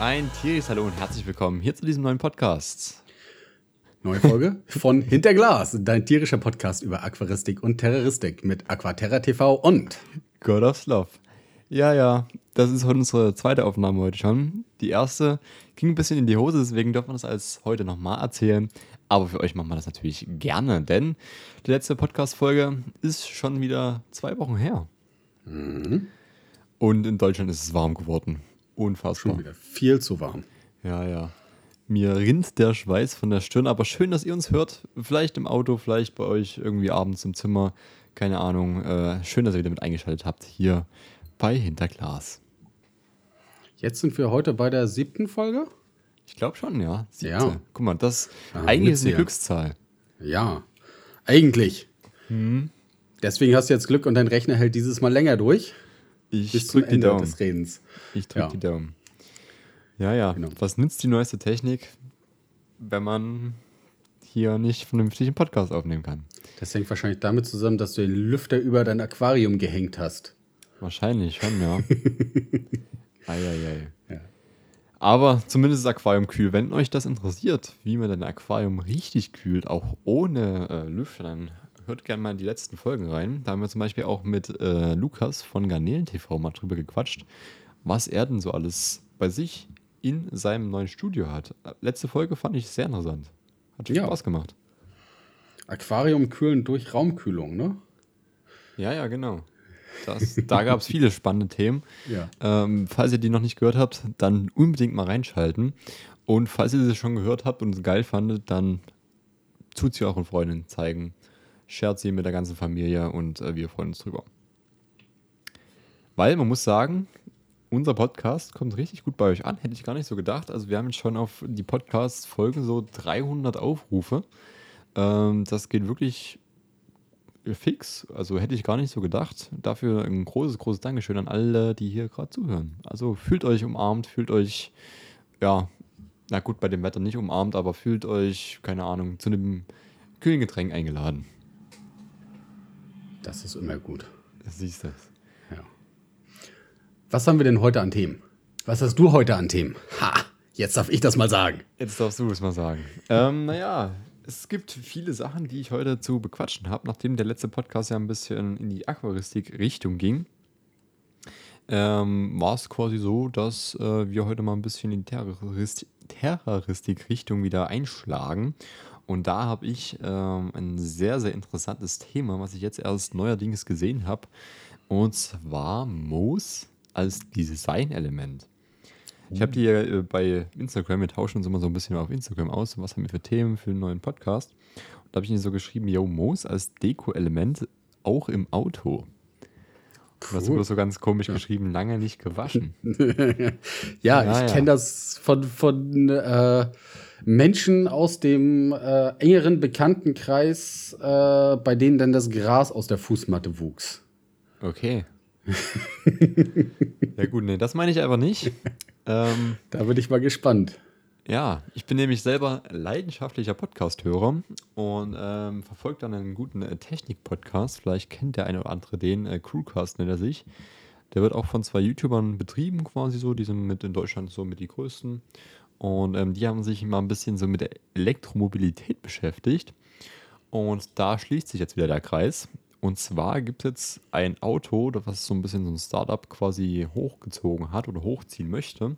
ein tierisches Hallo und herzlich willkommen hier zu diesem neuen Podcast. Neue Folge von Hinterglas, dein tierischer Podcast über Aquaristik und Terroristik mit Aquaterra TV und God of Love. Ja, ja, das ist unsere zweite Aufnahme heute schon. Die erste ging ein bisschen in die Hose, deswegen dürfen wir das als heute nochmal erzählen. Aber für euch machen wir das natürlich gerne, denn die letzte Podcast-Folge ist schon wieder zwei Wochen her. Mhm. Und in Deutschland ist es warm geworden. Unfassbar. schon wieder viel zu warm. Ja, ja. Mir rinnt der Schweiß von der Stirn, aber schön, dass ihr uns hört. Vielleicht im Auto, vielleicht bei euch irgendwie abends im Zimmer. Keine Ahnung. Äh, schön, dass ihr wieder mit eingeschaltet habt hier bei Hinterglas. Jetzt sind wir heute bei der siebten Folge. Ich glaube schon, ja. Siebte. Ja. Guck mal, das Ah, eigentlich ist eine. Glückszahl. Ja, eigentlich. Hm. Deswegen hast du jetzt Glück und dein Rechner hält dieses Mal länger durch. Ich bis zum drück die Ende Daumen. des Redens. Ich drücke Ja. die Daumen. Ja, ja. Genau. Was nützt die neueste Technik, wenn man hier nicht vernünftig einen Podcast aufnehmen kann? Das hängt wahrscheinlich damit zusammen, dass du den Lüfter über dein Aquarium gehängt hast. Wahrscheinlich schon, ja. Eieiei. Ja. Aber zumindest das Aquarium kühl. Wenn euch das interessiert, wie man ein Aquarium richtig kühlt, auch ohne äh, Lüfter, dann hört gerne mal in die letzten Folgen rein. Da haben wir zum Beispiel auch mit äh, Lukas von Garnelen TV mal drüber gequatscht, was er denn so alles bei sich in seinem neuen Studio hat. Letzte Folge fand ich sehr interessant. Hat Ja. Spaß gemacht. Aquarium kühlen durch Raumkühlung, ne? Ja, ja, genau. Das, da gab es viele spannende Themen. Ja. Ähm, falls ihr die noch nicht gehört habt, dann unbedingt mal reinschalten. Und falls ihr sie schon gehört habt und es geil fandet, dann tut sie euren Freundinnen zeigen. Shared sie mit der ganzen Familie und äh, wir freuen uns drüber. Weil man muss sagen, unser Podcast kommt richtig gut bei euch an. Hätte ich gar nicht so gedacht. Also wir haben jetzt schon auf die Podcast-Folgen so 300 Aufrufe. Ähm, das geht wirklich fix. Also hätte ich gar nicht so gedacht. Dafür ein großes, großes Dankeschön an alle, die hier gerade zuhören. Also fühlt euch umarmt, fühlt euch, ja, na gut, bei dem Wetter nicht umarmt, aber fühlt euch, keine Ahnung, zu einem kühlen Getränk eingeladen. Das ist immer gut. Das siehst du. Ja. Was haben wir denn heute an Themen? Was hast du heute an Themen? Ha! Jetzt darf ich das mal sagen. Jetzt darfst du es mal sagen. Ähm, naja, es gibt viele Sachen, die ich heute zu bequatschen habe, nachdem der letzte Podcast ja ein bisschen in die Aquaristik-Richtung ging. Ähm, war es quasi so, dass äh, wir heute mal ein bisschen in die Terrorist Terroristik-Richtung wieder einschlagen. Und da habe ich ähm, ein sehr, sehr interessantes Thema, was ich jetzt erst neuerdings gesehen habe. Und zwar Moos als Design-Element. Ich habe die ja äh, bei Instagram, wir tauschen uns immer so ein bisschen auf Instagram aus, was haben wir für Themen für einen neuen Podcast. Und da habe ich ihnen so geschrieben, yo, Moos als Deko-Element auch im Auto. Du hast Cool. bloß so ganz komisch geschrieben, lange nicht gewaschen. Ja, Ja, ich ja. kenne das von, von äh, Menschen aus dem äh, engeren Bekanntenkreis, äh, bei denen dann das Gras aus der Fußmatte wuchs. Okay. ja gut, nee, das meine ich aber nicht. Ähm, Da bin ich mal gespannt. Ja, ich bin nämlich selber leidenschaftlicher Podcast-Hörer und ähm, verfolge dann einen guten äh, Technik-Podcast. Vielleicht kennt der eine oder andere den, äh, Crewcast nennt er sich. Der wird auch von zwei YouTubern betrieben, quasi so. Die sind mit in Deutschland so mit die größten. Und ähm, die haben sich mal ein bisschen so mit der Elektromobilität beschäftigt. Und da schließt sich jetzt wieder der Kreis. Und zwar gibt es jetzt ein Auto, was so ein bisschen so ein Startup quasi hochgezogen hat oder hochziehen möchte.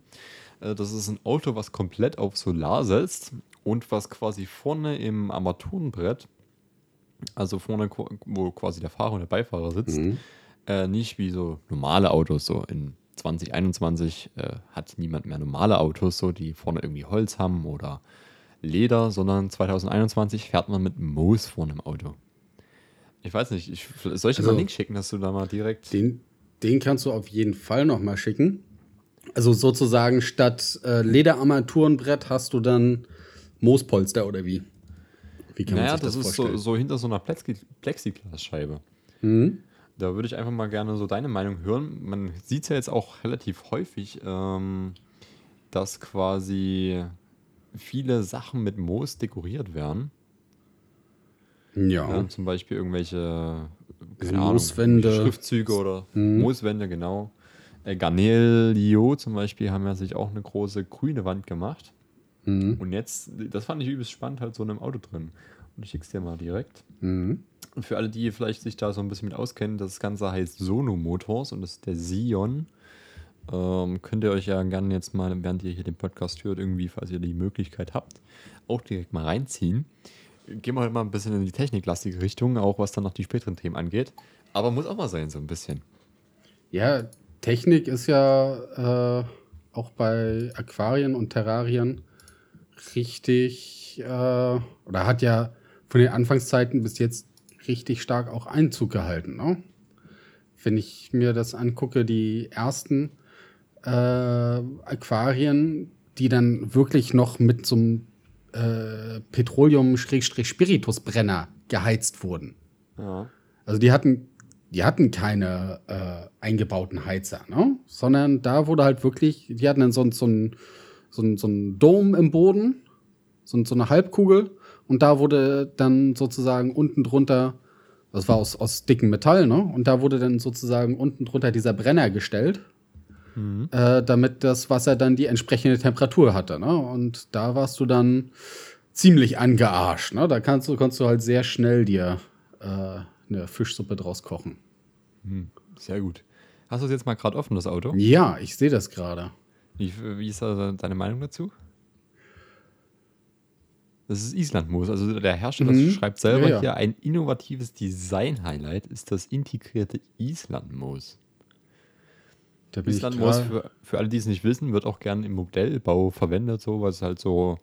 Äh, Das ist ein Auto, was komplett auf Solar setzt und was quasi vorne im Armaturenbrett, also vorne, wo quasi der Fahrer und der Beifahrer sitzt, Mhm. äh, nicht wie so normale Autos, so in 2021 äh, hat niemand mehr normale Autos, so die vorne irgendwie Holz haben oder Leder, sondern 2021 fährt man mit Moos vorne im Auto. Ich weiß nicht, ich, soll ich dir mal Also- einen Link schicken, dass du da mal direkt. Den, den kannst du auf jeden Fall noch mal schicken. Also sozusagen statt äh, Lederarmaturenbrett hast du dann Moospolster oder wie? Wie kann man naja, sich das, das, ist so, vorstellen? so hinter so einer Plexi Plexiglasscheibe. Mhm. Da würde ich einfach mal gerne so deine Meinung hören. Man sieht es ja jetzt auch relativ häufig, ähm, dass quasi viele Sachen mit Moos dekoriert werden. Ja. Ja, zum Beispiel irgendwelche Ahnung, Mooswände. Schriftzüge oder Mhm. Mooswände, genau. Äh, Garnelio zum Beispiel haben ja sich auch eine große grüne Wand gemacht. Mhm. Und jetzt, das fand ich übelst spannend, halt so in einem Auto drin. Und ich schick's dir mal direkt. Mhm. Für alle, die vielleicht sich da so ein bisschen mit auskennen, das Ganze heißt Sono Motors und das ist der Sion. Ähm, könnt ihr euch ja gerne jetzt mal, während ihr hier den Podcast hört, irgendwie, falls ihr die Möglichkeit habt, auch direkt mal reinziehen. Gehen wir halt mal ein bisschen in die techniklastige Richtung, auch was dann noch die späteren Themen angeht. Aber muss auch mal sein, so ein bisschen. Ja, Technik ist ja äh, auch bei Aquarien und Terrarien richtig äh, oder hat ja von den Anfangszeiten bis jetzt richtig stark auch Einzug gehalten. Ne? Wenn ich mir das angucke, die ersten äh, Aquarien, die dann wirklich noch mit so einem äh, Petroleum-Spiritusbrenner geheizt wurden. Ja. Also die hatten, die hatten keine äh, eingebauten Heizer, ne? Sondern da wurde halt wirklich, die hatten dann so, so ein so ein, so ein Dom im Boden, so, so eine Halbkugel, und da wurde dann sozusagen unten drunter, das war aus, aus dickem Metall, ne? Und da wurde dann sozusagen unten drunter dieser Brenner gestellt, äh, damit das Wasser dann die entsprechende Temperatur hatte, ne? Und da warst du dann ziemlich angearscht, ne? Da kannst du, konntest du halt sehr schnell dir äh, eine Fischsuppe draus kochen. Sehr gut. Hast du es jetzt mal gerade offen, das Auto? Ja, ich sehe das gerade. Wie, wie ist da deine Meinung dazu? Das ist Islandmoos. Also der Hersteller Mhm. schreibt selber Ja, ja. hier, ein innovatives Design-Highlight ist das integrierte Islandmoos. Da Islandmoos, für, für alle, die es nicht wissen, wird auch gerne im Modellbau verwendet, so, weil es halt so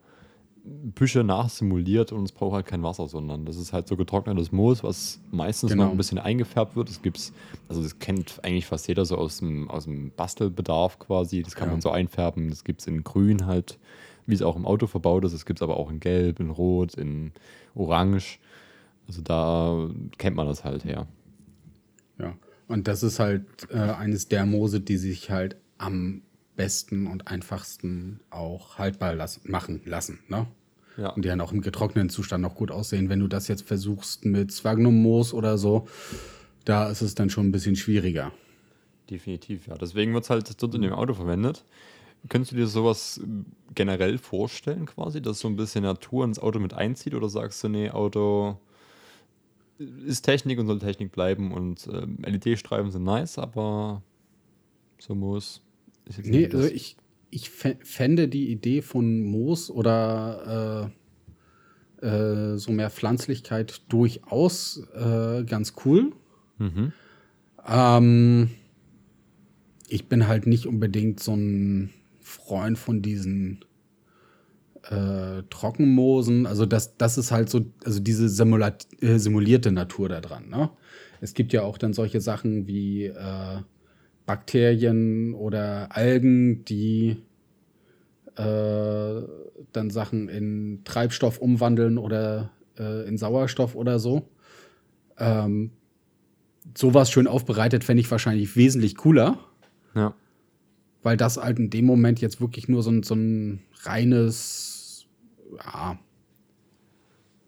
Büsche nachsimuliert und es braucht halt kein Wasser, sondern das ist halt so getrocknetes Moos, was meistens Genau. noch ein bisschen eingefärbt wird. Das gibt's, also das kennt eigentlich fast jeder so aus dem, aus dem Bastelbedarf quasi. Das kann Ja. man so einfärben. Das gibt es in Grün halt, wie es auch im Auto verbaut ist. Es gibt es aber auch in Gelb, in Rot, in Orange. Also da kennt man das halt her. Ja, und das ist halt äh, eines der Moose, die sich halt am besten und einfachsten auch haltbar lassen, machen lassen. Ne? Ja. Und die dann auch im getrockneten Zustand noch gut aussehen. Wenn du das jetzt versuchst mit Sphagnum-Moos oder so, da ist es dann schon ein bisschen schwieriger. Definitiv, ja. Deswegen wird es halt dort in dem Auto verwendet. Könntest du dir sowas ähm, generell vorstellen, quasi, dass so ein bisschen Natur ins Auto mit einzieht? Oder sagst du, nee, Auto ist Technik und soll Technik bleiben und ähm, LED-Streifen sind nice, aber so muss. Ist jetzt Nee, nicht das- also ich, ich fä- fände die Idee von Moos oder äh, äh, so mehr Pflanzlichkeit durchaus äh, ganz cool. Mhm. Ähm, ich bin halt nicht unbedingt so ein Freund von diesen äh, Trockenmoosen. Also das, das ist halt so, also diese simulat äh, simulierte Natur da dran. Ne? Es gibt ja auch dann solche Sachen wie äh, Bakterien oder Algen, die äh, dann Sachen in Treibstoff umwandeln oder äh, in Sauerstoff oder so. Ähm, sowas schön aufbereitet fände ich wahrscheinlich wesentlich cooler, Ja. Weil das halt in dem Moment jetzt wirklich nur so ein, so ein reines, ja,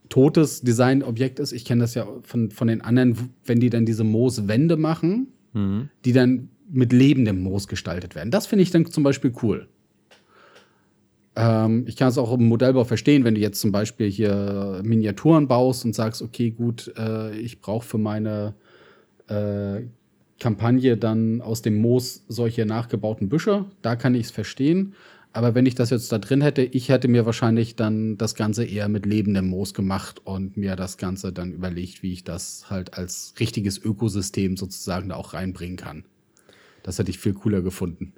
totes Designobjekt ist. Ich kenne das ja von, von den anderen, wenn die dann diese Mooswände machen, Mhm. die dann mit lebendem Moos gestaltet werden. Das finde ich dann zum Beispiel cool. Ähm, ich kann es auch im Modellbau verstehen, wenn du jetzt zum Beispiel hier Miniaturen baust und sagst, okay, gut, äh, ich brauche für meine äh, Kampagne dann aus dem Moos solche nachgebauten Büsche. Da kann ich es verstehen. Aber wenn ich das jetzt da drin hätte, ich hätte mir wahrscheinlich dann das Ganze eher mit lebendem Moos gemacht und mir das Ganze dann überlegt, wie ich das halt als richtiges Ökosystem sozusagen da auch reinbringen kann. Das hätte ich viel cooler gefunden.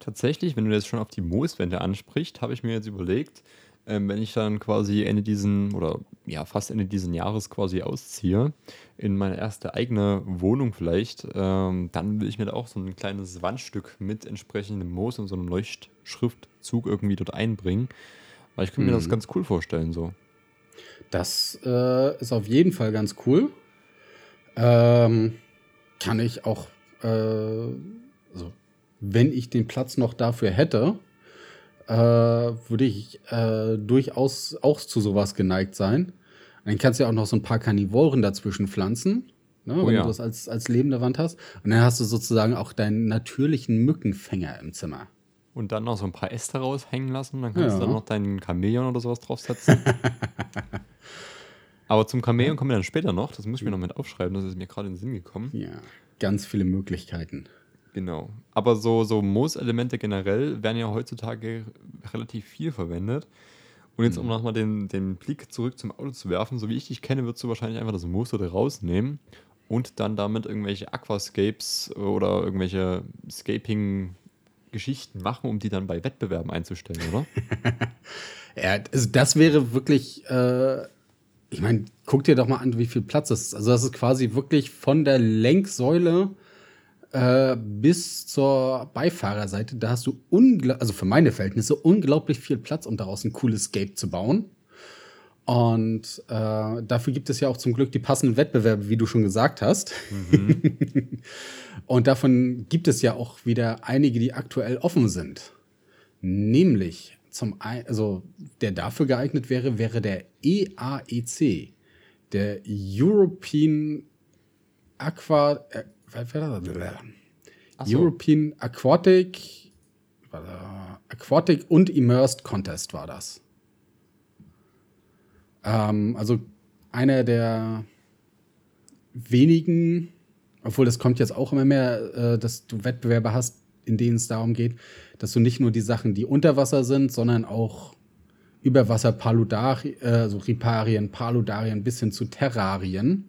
Tatsächlich, wenn du jetzt schon auf die Mooswände ansprichst, habe ich mir jetzt überlegt, ähm, wenn ich dann quasi Ende diesen oder ja fast Ende diesen Jahres quasi ausziehe, in meine erste eigene Wohnung vielleicht, ähm, dann will ich mir da auch so ein kleines Wandstück mit entsprechendem Moos und so einem Leuchtschriftzug irgendwie dort einbringen. Weil ich könnte mir das ganz cool vorstellen so. Das äh, ist auf jeden Fall ganz cool. Ähm, kann ich auch, äh, also, wenn ich den Platz noch dafür hätte, äh, würde ich äh, durchaus auch zu sowas geneigt sein. Dann kannst du ja auch noch so ein paar Karnivoren dazwischen pflanzen. ne, Oh wenn ja. du das als, als lebende Wand hast. Und dann hast du sozusagen auch deinen natürlichen Mückenfänger im Zimmer. Und dann noch so ein paar Äste raushängen lassen. Dann kannst Ja. du dann noch deinen Chamäleon oder sowas draufsetzen. Aber zum Chamäleon kommen wir dann später noch. Das muss ich mir noch mit aufschreiben. Das ist mir gerade in den Sinn gekommen. Ja, ganz viele Möglichkeiten. Genau. Aber so, so Moos-Elemente generell werden ja heutzutage relativ viel verwendet. Und jetzt, um nochmal den, den Blick zurück zum Auto zu werfen, so wie ich dich kenne, würdest du wahrscheinlich einfach das oder rausnehmen und dann damit irgendwelche Aquascapes oder irgendwelche Scaping-Geschichten machen, um die dann bei Wettbewerben einzustellen, oder? Ja, also das wäre wirklich, äh, ich meine, guck dir doch mal an, wie viel Platz das ist. Also das ist quasi wirklich von der Lenksäule äh, bis zur Beifahrerseite. Da hast du, also für meine Verhältnisse, unglaublich viel Platz, um daraus ein cooles Scape zu bauen. Und äh, dafür gibt es ja auch zum Glück die passenden Wettbewerbe, wie du schon gesagt hast. Und davon gibt es ja auch wieder einige, die aktuell offen sind. Nämlich zum ein, also der dafür geeignet wäre, wäre der EAEC, der European Aqua so. European Aquatic Aquatic und Immersed Contest war das. Ähm, also einer der wenigen, obwohl das kommt jetzt auch immer mehr, äh, dass du Wettbewerbe hast, in denen es darum geht, dass du nicht nur die Sachen, die unter Wasser sind, sondern auch über Wasser Paludarien, äh, also Riparien, Paludarien bis hin zu Terrarien,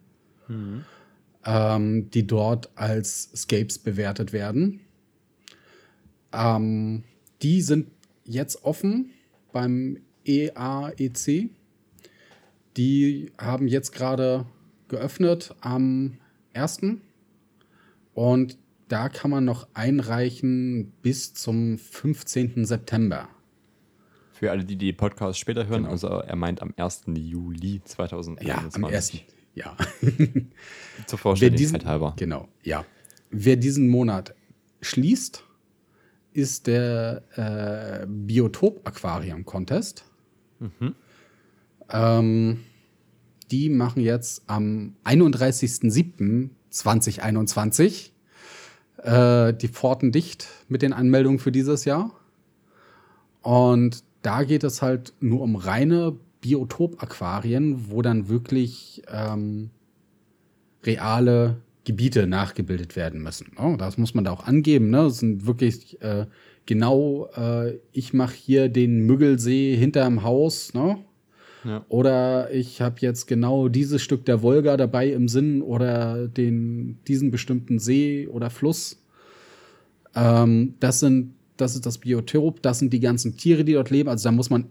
ähm, die dort als Scapes bewertet werden. Ähm, die sind jetzt offen beim EAEC. Die haben jetzt gerade geöffnet am 1. Und da kann man noch einreichen bis zum 15. September. Für alle, die die Podcasts später hören, Genau. also er meint am 1. Juli 2021. Ja, am 1. Ja. Zur Vollständigkeit halber. Genau, ja. Wer diesen Monat schließt, ist der äh, Biotop Aquarium Contest. Ähm, die machen jetzt am 31.07.2021 äh, die Pforten dicht mit den Anmeldungen für dieses Jahr. Und da geht es halt nur um reine Biotop-Aquarien, wo dann wirklich ähm, reale Gebiete nachgebildet werden müssen. Ne? Das muss man da auch angeben. Ne? Das sind wirklich äh, genau, äh, ich mache hier den Müggelsee hinterm Haus. Ne? Ja. Oder ich habe jetzt genau dieses Stück der Wolga dabei im Sinn oder den, diesen bestimmten See oder Fluss. Ähm, das sind, das ist das Biotop, das sind die ganzen Tiere, die dort leben. Also da muss man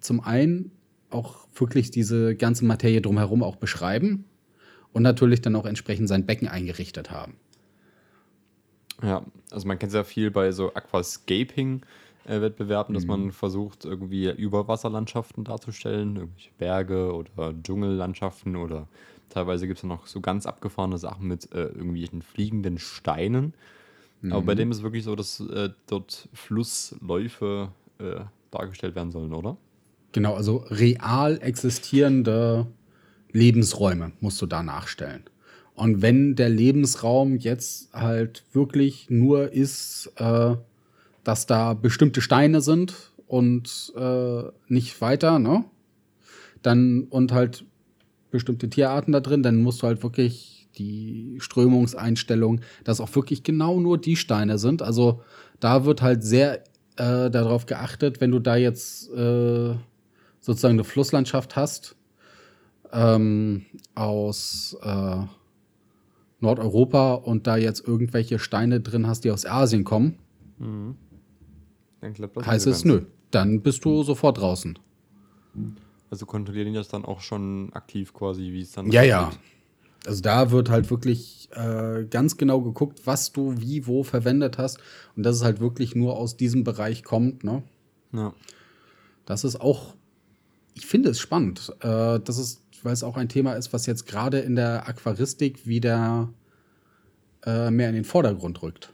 zum einen auch wirklich diese ganze Materie drumherum auch beschreiben und natürlich dann auch entsprechend sein Becken eingerichtet haben. Ja, also man kennt sehr viel bei so Aquascaping-Wettbewerben, dass man versucht, irgendwie Überwasserlandschaften darzustellen, irgendwelche Berge oder Dschungellandschaften oder teilweise gibt es noch so ganz abgefahrene Sachen mit äh, irgendwelchen fliegenden Steinen. Aber bei dem ist es wirklich so, dass äh, dort Flussläufe äh, dargestellt werden sollen, oder? Genau, also real existierende Lebensräume musst du da nachstellen. Und wenn der Lebensraum jetzt halt wirklich nur ist, äh, dass da bestimmte Steine sind und äh, nicht weiter, ne? Dann und halt bestimmte Tierarten da drin, dann musst du halt wirklich die Strömungseinstellung, dass auch wirklich genau nur die Steine sind. Also da wird halt sehr äh, darauf geachtet, wenn du da jetzt äh, sozusagen eine Flusslandschaft hast ähm, aus äh, Nordeuropa und da jetzt irgendwelche Steine drin hast, die aus Asien kommen, Dann klappt das heißt es nö. Dann bist du sofort draußen. Also kontrollieren die das dann auch schon aktiv quasi, wie es dann Ja, ja. Also da wird halt wirklich äh, ganz genau geguckt, was du wie wo verwendet hast und dass es halt wirklich nur aus diesem Bereich kommt. Ne? Ja. Das ist auch, ich finde es spannend. Äh, das ist, weil es auch ein Thema ist, was jetzt gerade in der Aquaristik wieder äh, mehr in den Vordergrund rückt.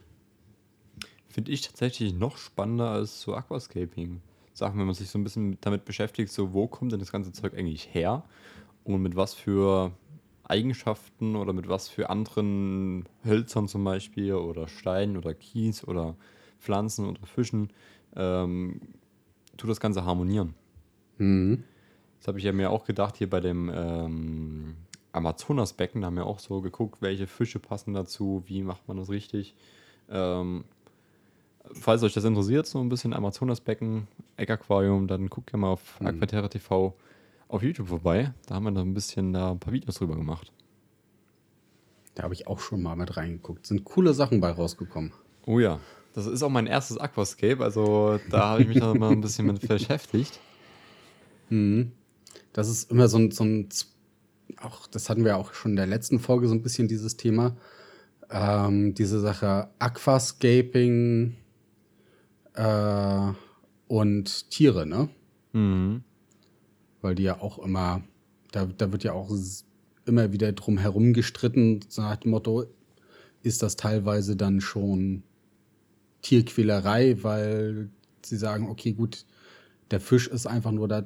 Finde ich tatsächlich noch spannender als so Aquascaping. Sachen, wenn man sich so ein bisschen damit beschäftigt, so wo kommt denn das ganze Zeug eigentlich her und mit was für Eigenschaften oder mit was für anderen Hölzern zum Beispiel oder Steinen oder Kies oder Pflanzen oder Fischen ähm, tut das Ganze harmonieren. Mhm. Das habe ich ja mir auch gedacht, hier bei dem ähm, Amazonasbecken, da haben wir auch so geguckt, welche Fische passen dazu, wie macht man das richtig. Ähm, falls euch das interessiert, so ein bisschen Amazonasbecken, Eckaquarium, dann guckt ja mal auf Mhm. Aquaterra TV auf YouTube vorbei. Da haben wir noch ein bisschen da ein paar Videos drüber gemacht. Da habe ich auch schon mal mit reingeguckt. Sind coole Sachen bei rausgekommen. Oh ja, das ist auch mein erstes Aquascape, also da habe ich mich noch mal ein bisschen mit beschäftigt. Mhm. Das ist immer so ein, so ein, auch das hatten wir auch schon in der letzten Folge so ein bisschen dieses Thema. Ähm, diese Sache Aquascaping äh, und Tiere, ne? Mhm. Weil die ja auch immer, da, da wird ja auch immer wieder drum herum gestritten, so nach dem Motto, ist das teilweise dann schon Tierquälerei, weil sie sagen, okay, gut, der Fisch ist einfach nur da,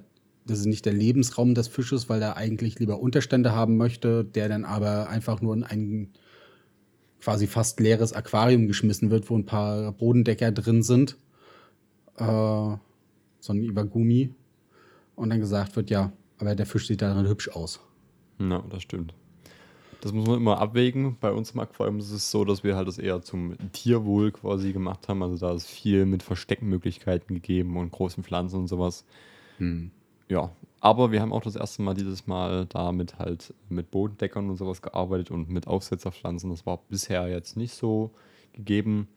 das ist nicht der Lebensraum des Fisches, weil er eigentlich lieber Unterstände haben möchte, der dann aber einfach nur in ein quasi fast leeres Aquarium geschmissen wird, wo ein paar Bodendecker drin sind. Äh, so ein Iwagumi. Und dann gesagt wird, ja, aber der Fisch sieht darin hübsch aus. Ja, das stimmt. Das muss man immer abwägen. Bei uns im Aquarium ist es so, dass wir halt das eher zum Tierwohl quasi gemacht haben. Also da ist viel mit Versteckmöglichkeiten gegeben und großen Pflanzen und sowas. Hm. Ja, aber wir haben auch das erste Mal dieses Mal damit halt mit Bodendeckern und sowas gearbeitet und mit Aufsetzerpflanzen. Das war bisher jetzt nicht so gegeben,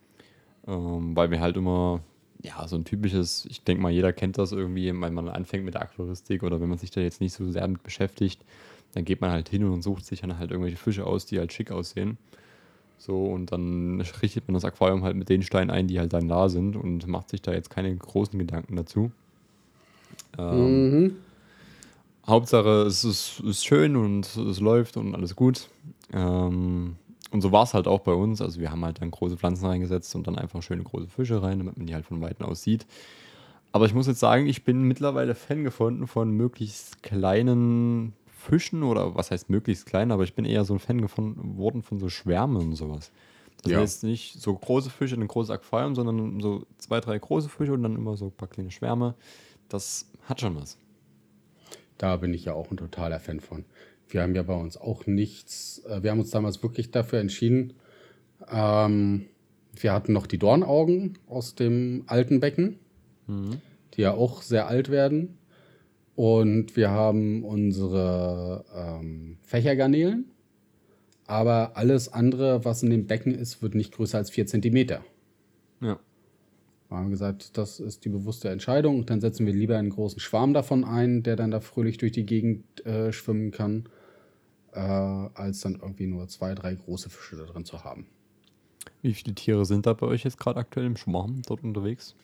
ähm, weil wir halt immer, ja, so ein typisches, ich denke mal, jeder kennt das irgendwie, wenn man anfängt mit der Aquaristik oder wenn man sich da jetzt nicht so sehr mit beschäftigt, dann geht man halt hin und sucht sich dann halt irgendwelche Fische aus, die halt schick aussehen. So, und dann richtet man das Aquarium halt mit den Steinen ein, die halt dann da sind und macht sich da jetzt keine großen Gedanken dazu. Ähm, Mhm. Hauptsache, es ist, ist schön und es läuft und alles gut. Ähm, und so war es halt auch bei uns. Also wir haben halt dann große Pflanzen reingesetzt und dann einfach schöne große Fische rein, damit man die halt von Weitem aus sieht. Aber ich muss jetzt sagen, ich bin mittlerweile Fan gefunden von möglichst kleinen Fischen oder was heißt möglichst klein, aber ich bin eher so ein Fan geworden von so Schwärmen und sowas. Das Ja. heißt nicht so große Fische in ein großes Aquarium, sondern so zwei, drei große Fische und dann immer so ein paar kleine Schwärme. Das hat schon was. Da bin ich ja auch ein totaler Fan von. Wir haben ja bei uns auch nichts. äh, Wir haben uns damals wirklich dafür entschieden. Ähm, wir hatten noch die Dornaugen aus dem alten Becken, die ja auch sehr alt werden. Und wir haben unsere ähm, Fächergarnelen. Aber alles andere, was in dem Becken ist, wird nicht größer als 4 Zentimeter. Ja. Wir haben gesagt, das ist die bewusste Entscheidung. Und dann setzen wir lieber einen großen Schwarm davon ein, der dann da fröhlich durch die Gegend äh, schwimmen kann, äh, als dann irgendwie nur zwei, drei große Fische da drin zu haben. Wie viele Tiere sind da bei euch jetzt gerade aktuell im Schwarm dort unterwegs?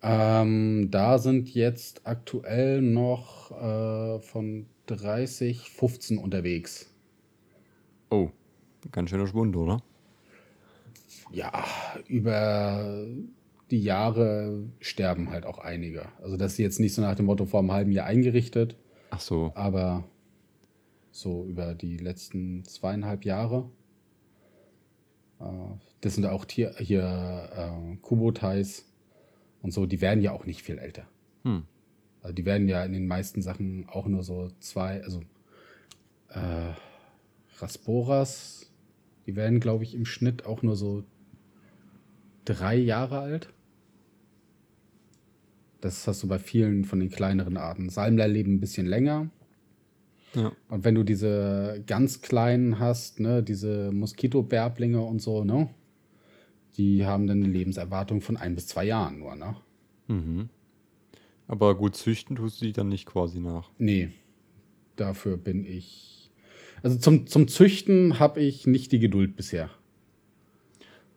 Ähm, da sind jetzt aktuell noch äh, von 30, 15 unterwegs. Oh, ganz schöner Schwund, oder? Ja, über die Jahre sterben halt auch einige. Also das ist jetzt nicht so nach dem Motto vor einem halben Jahr eingerichtet, Ach so. aber so über die letzten zweieinhalb Jahre. Äh, das sind auch Tier, hier äh, Kubotais und so, die werden ja auch nicht viel älter. Hm. Also die werden ja in den meisten Sachen auch nur so zwei, also äh, Rasporas, die werden, glaube ich, im Schnitt auch nur so drei Jahre alt. Das hast du bei vielen von den kleineren Arten. Salmler leben ein bisschen länger. Ja. Und wenn du diese ganz kleinen hast, ne, diese Moskitobärblinge und so, ne, die haben dann eine Lebenserwartung von ein bis zwei Jahren nur, ne? Mhm. Aber gut züchten tust du die dann nicht quasi nach. Nee, dafür bin ich. Also zum, zum Züchten habe ich nicht die Geduld bisher.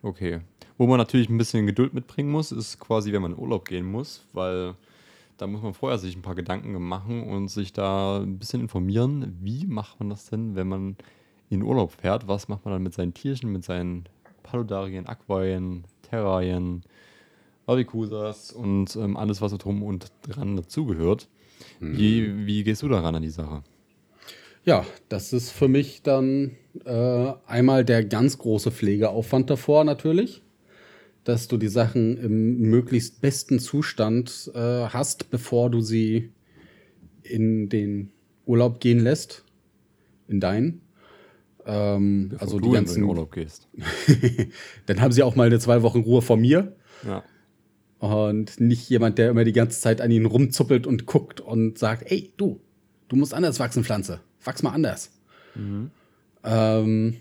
Okay. Wo man natürlich ein bisschen Geduld mitbringen muss, ist quasi, wenn man in Urlaub gehen muss, weil da muss man vorher sich ein paar Gedanken machen und sich da ein bisschen informieren, wie macht man das denn, wenn man in Urlaub fährt? Was macht man dann mit seinen Tierchen, mit seinen Paludarien, Aquarien, Terrarien, Barbicusas und ähm, alles, was so drum und dran dazugehört. Wie, wie gehst du daran an die Sache? Ja, das ist für mich dann äh, einmal der ganz große Pflegeaufwand davor natürlich, dass du die Sachen im möglichst besten Zustand äh, hast, bevor du sie in den Urlaub gehen lässt, in deinen. Ähm, also du die in ganzen. den Urlaub gehst. dann haben sie auch mal eine zwei Wochen Ruhe von mir Ja. und nicht jemand, der immer die ganze Zeit an ihnen rumzuppelt und guckt und sagt, ey, du, du musst anders wachsen, Pflanze. Wachs mal anders. Ähm,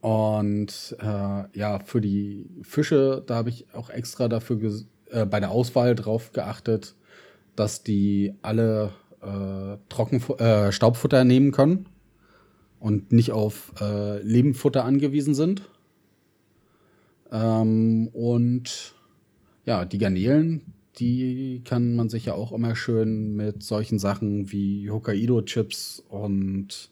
und äh, ja, für die Fische, da habe ich auch extra dafür äh, bei der Auswahl drauf geachtet, dass die alle äh, Trockenfu äh, Staubfutter nehmen können und nicht auf äh, Lebendfutter angewiesen sind. Ähm, und ja, die Garnelen, die kann man sich ja auch immer schön mit solchen Sachen wie Hokkaido-Chips und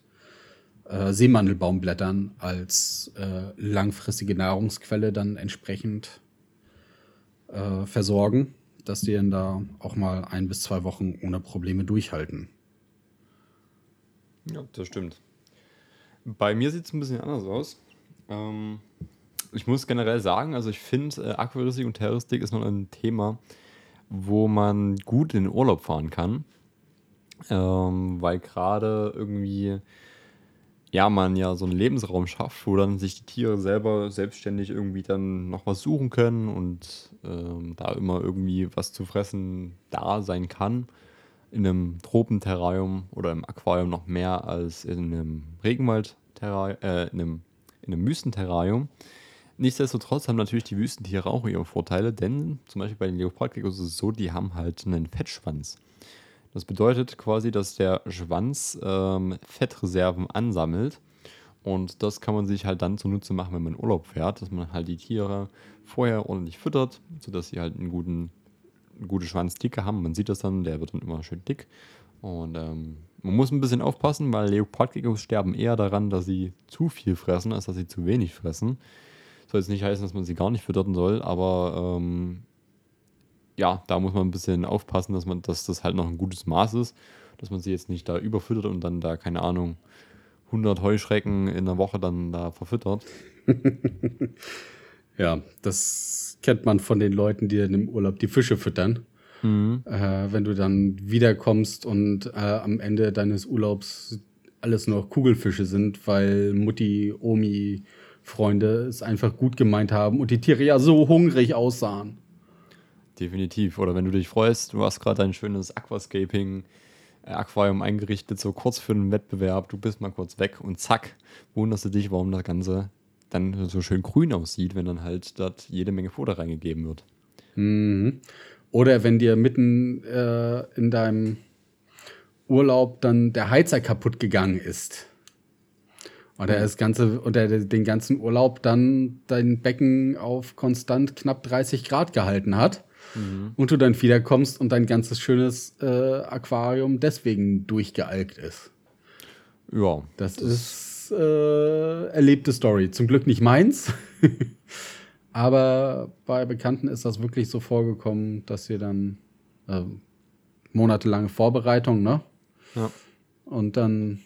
äh, Seemandelbaumblättern als äh, langfristige Nahrungsquelle dann entsprechend äh, versorgen, dass die dann da auch mal ein bis zwei Wochen ohne Probleme durchhalten. Ja, das stimmt. Bei mir sieht es ein bisschen anders aus. Ähm, ich muss generell sagen, also ich finde, äh, Aquaristik und Terroristik ist noch ein Thema, wo man gut in den Urlaub fahren kann. Ähm, weil gerade irgendwie, ja, man ja so einen Lebensraum schafft, wo dann sich die Tiere selber selbstständig irgendwie dann noch was suchen können und ähm, da immer irgendwie was zu fressen da sein kann in einem Tropenterrarium oder im Aquarium noch mehr als in einem Regenwald-Terrarium, äh, in einem, in einem Wüstenterrarium. Nichtsdestotrotz haben natürlich die Wüstentiere auch ihre Vorteile, denn zum Beispiel bei den Leopardgeckos ist es so, die haben halt einen Fettschwanz. Das bedeutet quasi, dass der Schwanz ähm, Fettreserven ansammelt und das kann man sich halt dann zunutze machen, wenn man Urlaub fährt, dass man halt die Tiere vorher ordentlich füttert, sodass sie halt einen guten eine gute Schwanzdicke haben. Man sieht das dann, der wird dann immer schön dick. Und ähm, man muss ein bisschen aufpassen, weil Leopardgeckos sterben eher daran, dass sie zu viel fressen, als dass sie zu wenig fressen. Soll jetzt nicht heißen, dass man sie gar nicht füttern soll, aber ähm, ja, da muss man ein bisschen aufpassen, dass man, dass das halt noch ein gutes Maß ist, dass man sie jetzt nicht da überfüttert und dann da, keine Ahnung, 100 Heuschrecken in der Woche dann da verfüttert. Ja, das kennt man von den Leuten, die dann im Urlaub die Fische füttern. Äh, wenn du dann wiederkommst und äh, am Ende deines Urlaubs alles noch Kugelfische sind, weil Mutti, Omi, Freunde es einfach gut gemeint haben und die Tiere ja so hungrig aussahen. Definitiv. Oder wenn du dich freust, du hast gerade ein schönes Aquascaping äh, Aquarium eingerichtet, so kurz für einen Wettbewerb, du bist mal kurz weg und zack, wunderst du dich, warum das Ganze dann so schön grün aussieht, wenn dann halt dort jede Menge Futter reingegeben wird. Mhm. Oder wenn dir mitten äh, in deinem Urlaub dann der Heizer kaputt gegangen ist. Oder das ganze, oder den ganzen Urlaub dann dein Becken auf konstant knapp 30 Grad gehalten hat. Und du dann wiederkommst und dein ganzes schönes äh, Aquarium deswegen durchgealkt ist. Ja, Das, ist äh, erlebte Story. Zum Glück nicht meins. Aber bei Bekannten ist das wirklich so vorgekommen, dass wir dann äh, monatelange Vorbereitung, ne? ja. Und dann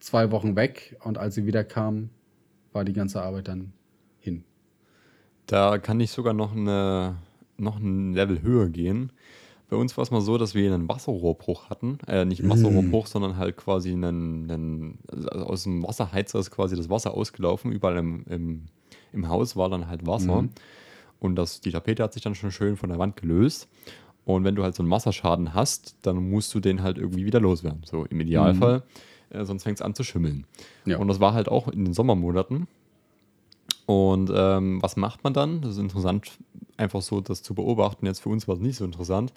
zwei Wochen weg. Und als sie wieder kamen, war die ganze Arbeit dann hin. Da kann ich sogar noch, eine, noch ein Level höher gehen. Bei uns war es mal so, dass wir einen Wasserrohrbruch hatten. Äh, nicht einen Wasserrohrbruch, sondern halt quasi einen, einen also aus dem Wasserheizer ist quasi das Wasser ausgelaufen. Überall im, im, im Haus war dann halt Wasser. Und das, die Tapete hat sich dann schon schön von der Wand gelöst. Und wenn du halt so einen Wasserschaden hast, dann musst du den halt irgendwie wieder loswerden. So im Idealfall. Äh, sonst fängt es an zu schimmeln. Ja. Und das war halt auch in den Sommermonaten. Und ähm, was macht man dann? Das ist interessant, einfach so das zu beobachten. Jetzt für uns war es nicht so interessant.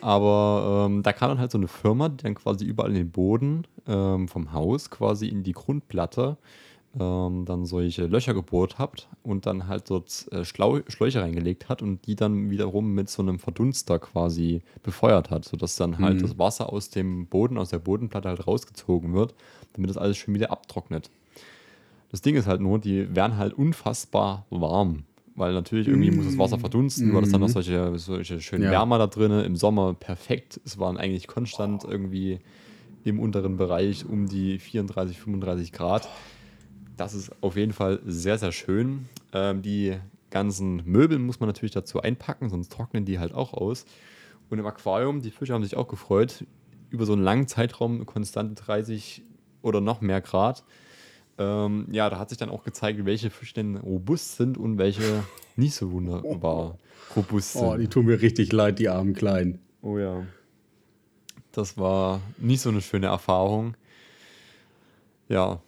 Aber ähm, da kam dann halt so eine Firma, die dann quasi überall in den Boden ähm, vom Haus, quasi in die Grundplatte, ähm, dann solche Löcher gebohrt hat und dann halt dort äh, Schlau Schläuche reingelegt hat und die dann wiederum mit so einem Verdunster quasi befeuert hat, sodass dann halt das Wasser aus dem Boden, aus der Bodenplatte halt rausgezogen wird, damit das alles schon wieder abtrocknet. Das Ding ist halt nur, die werden halt unfassbar warm. Weil natürlich irgendwie muss das Wasser verdunsten, weil das dann noch solche, solche schönen Ja. Wärmer da drin, im Sommer perfekt. Es waren eigentlich konstant irgendwie im unteren Bereich um die 34, 35 Grad. Das ist auf jeden Fall sehr, sehr schön. Ähm, die ganzen Möbel muss man natürlich dazu einpacken, sonst trocknen die halt auch aus. Und im Aquarium, die Fische haben sich auch gefreut, über so einen langen Zeitraum konstante 30 oder noch mehr Grad. Ähm, ja, da hat sich dann auch gezeigt, welche Fische denn robust sind und welche nicht so wunderbar robust sind. Oh, die tun mir richtig leid, die armen Kleinen. Oh ja. Das war nicht so eine schöne Erfahrung. Ja.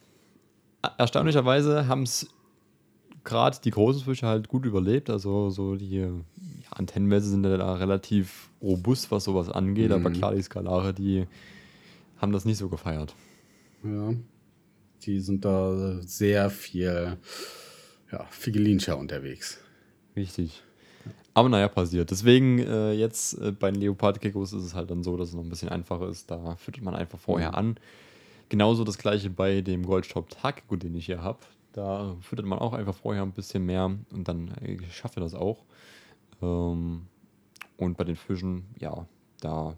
Erstaunlicherweise haben es gerade die großen Fische halt gut überlebt. Also so die ja, Antennenwälse sind ja da relativ robust, was sowas angeht. Mhm. Aber klar, die Skalare, die haben das nicht so gefeiert. Ja. Die sind da sehr viel ja, Figelinscher unterwegs. Richtig. Aber naja, passiert. Deswegen äh, jetzt äh, bei den Leopardgeckos ist es halt dann so, dass es noch ein bisschen einfacher ist. Da füttert man einfach vorher mhm. an. Genauso das gleiche bei dem Goldstaub Takeko, den ich hier habe. Da füttert man auch einfach vorher ein bisschen mehr und dann äh, schafft er das auch. Ähm, und bei den Fischen, ja, da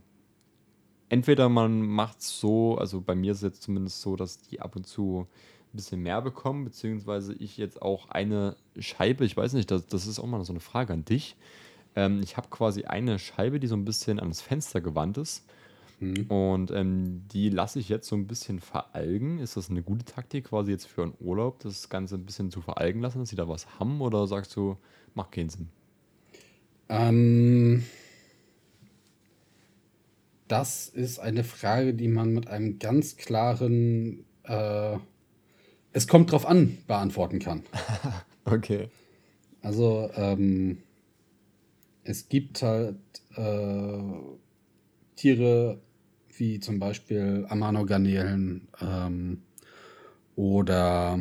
entweder man macht es so, also bei mir ist es jetzt zumindest so, dass die ab und zu ein bisschen mehr bekommen, beziehungsweise ich jetzt auch eine Scheibe, ich weiß nicht, das, das ist auch mal so eine Frage an dich. Ähm, ich habe quasi eine Scheibe, die so ein bisschen ans Fenster gewandt ist. Mhm. Und ähm, die lasse ich jetzt so ein bisschen veralgen. Ist das eine gute Taktik quasi jetzt für einen Urlaub, das Ganze ein bisschen zu veralgen lassen, dass sie da was haben? Oder sagst du, macht keinen Sinn? Ähm, das ist eine Frage, die man mit einem ganz klaren äh, Es kommt drauf an beantworten kann. okay. Also, ähm, es gibt halt äh, Tiere wie zum Beispiel Amano-Garnelen ähm, oder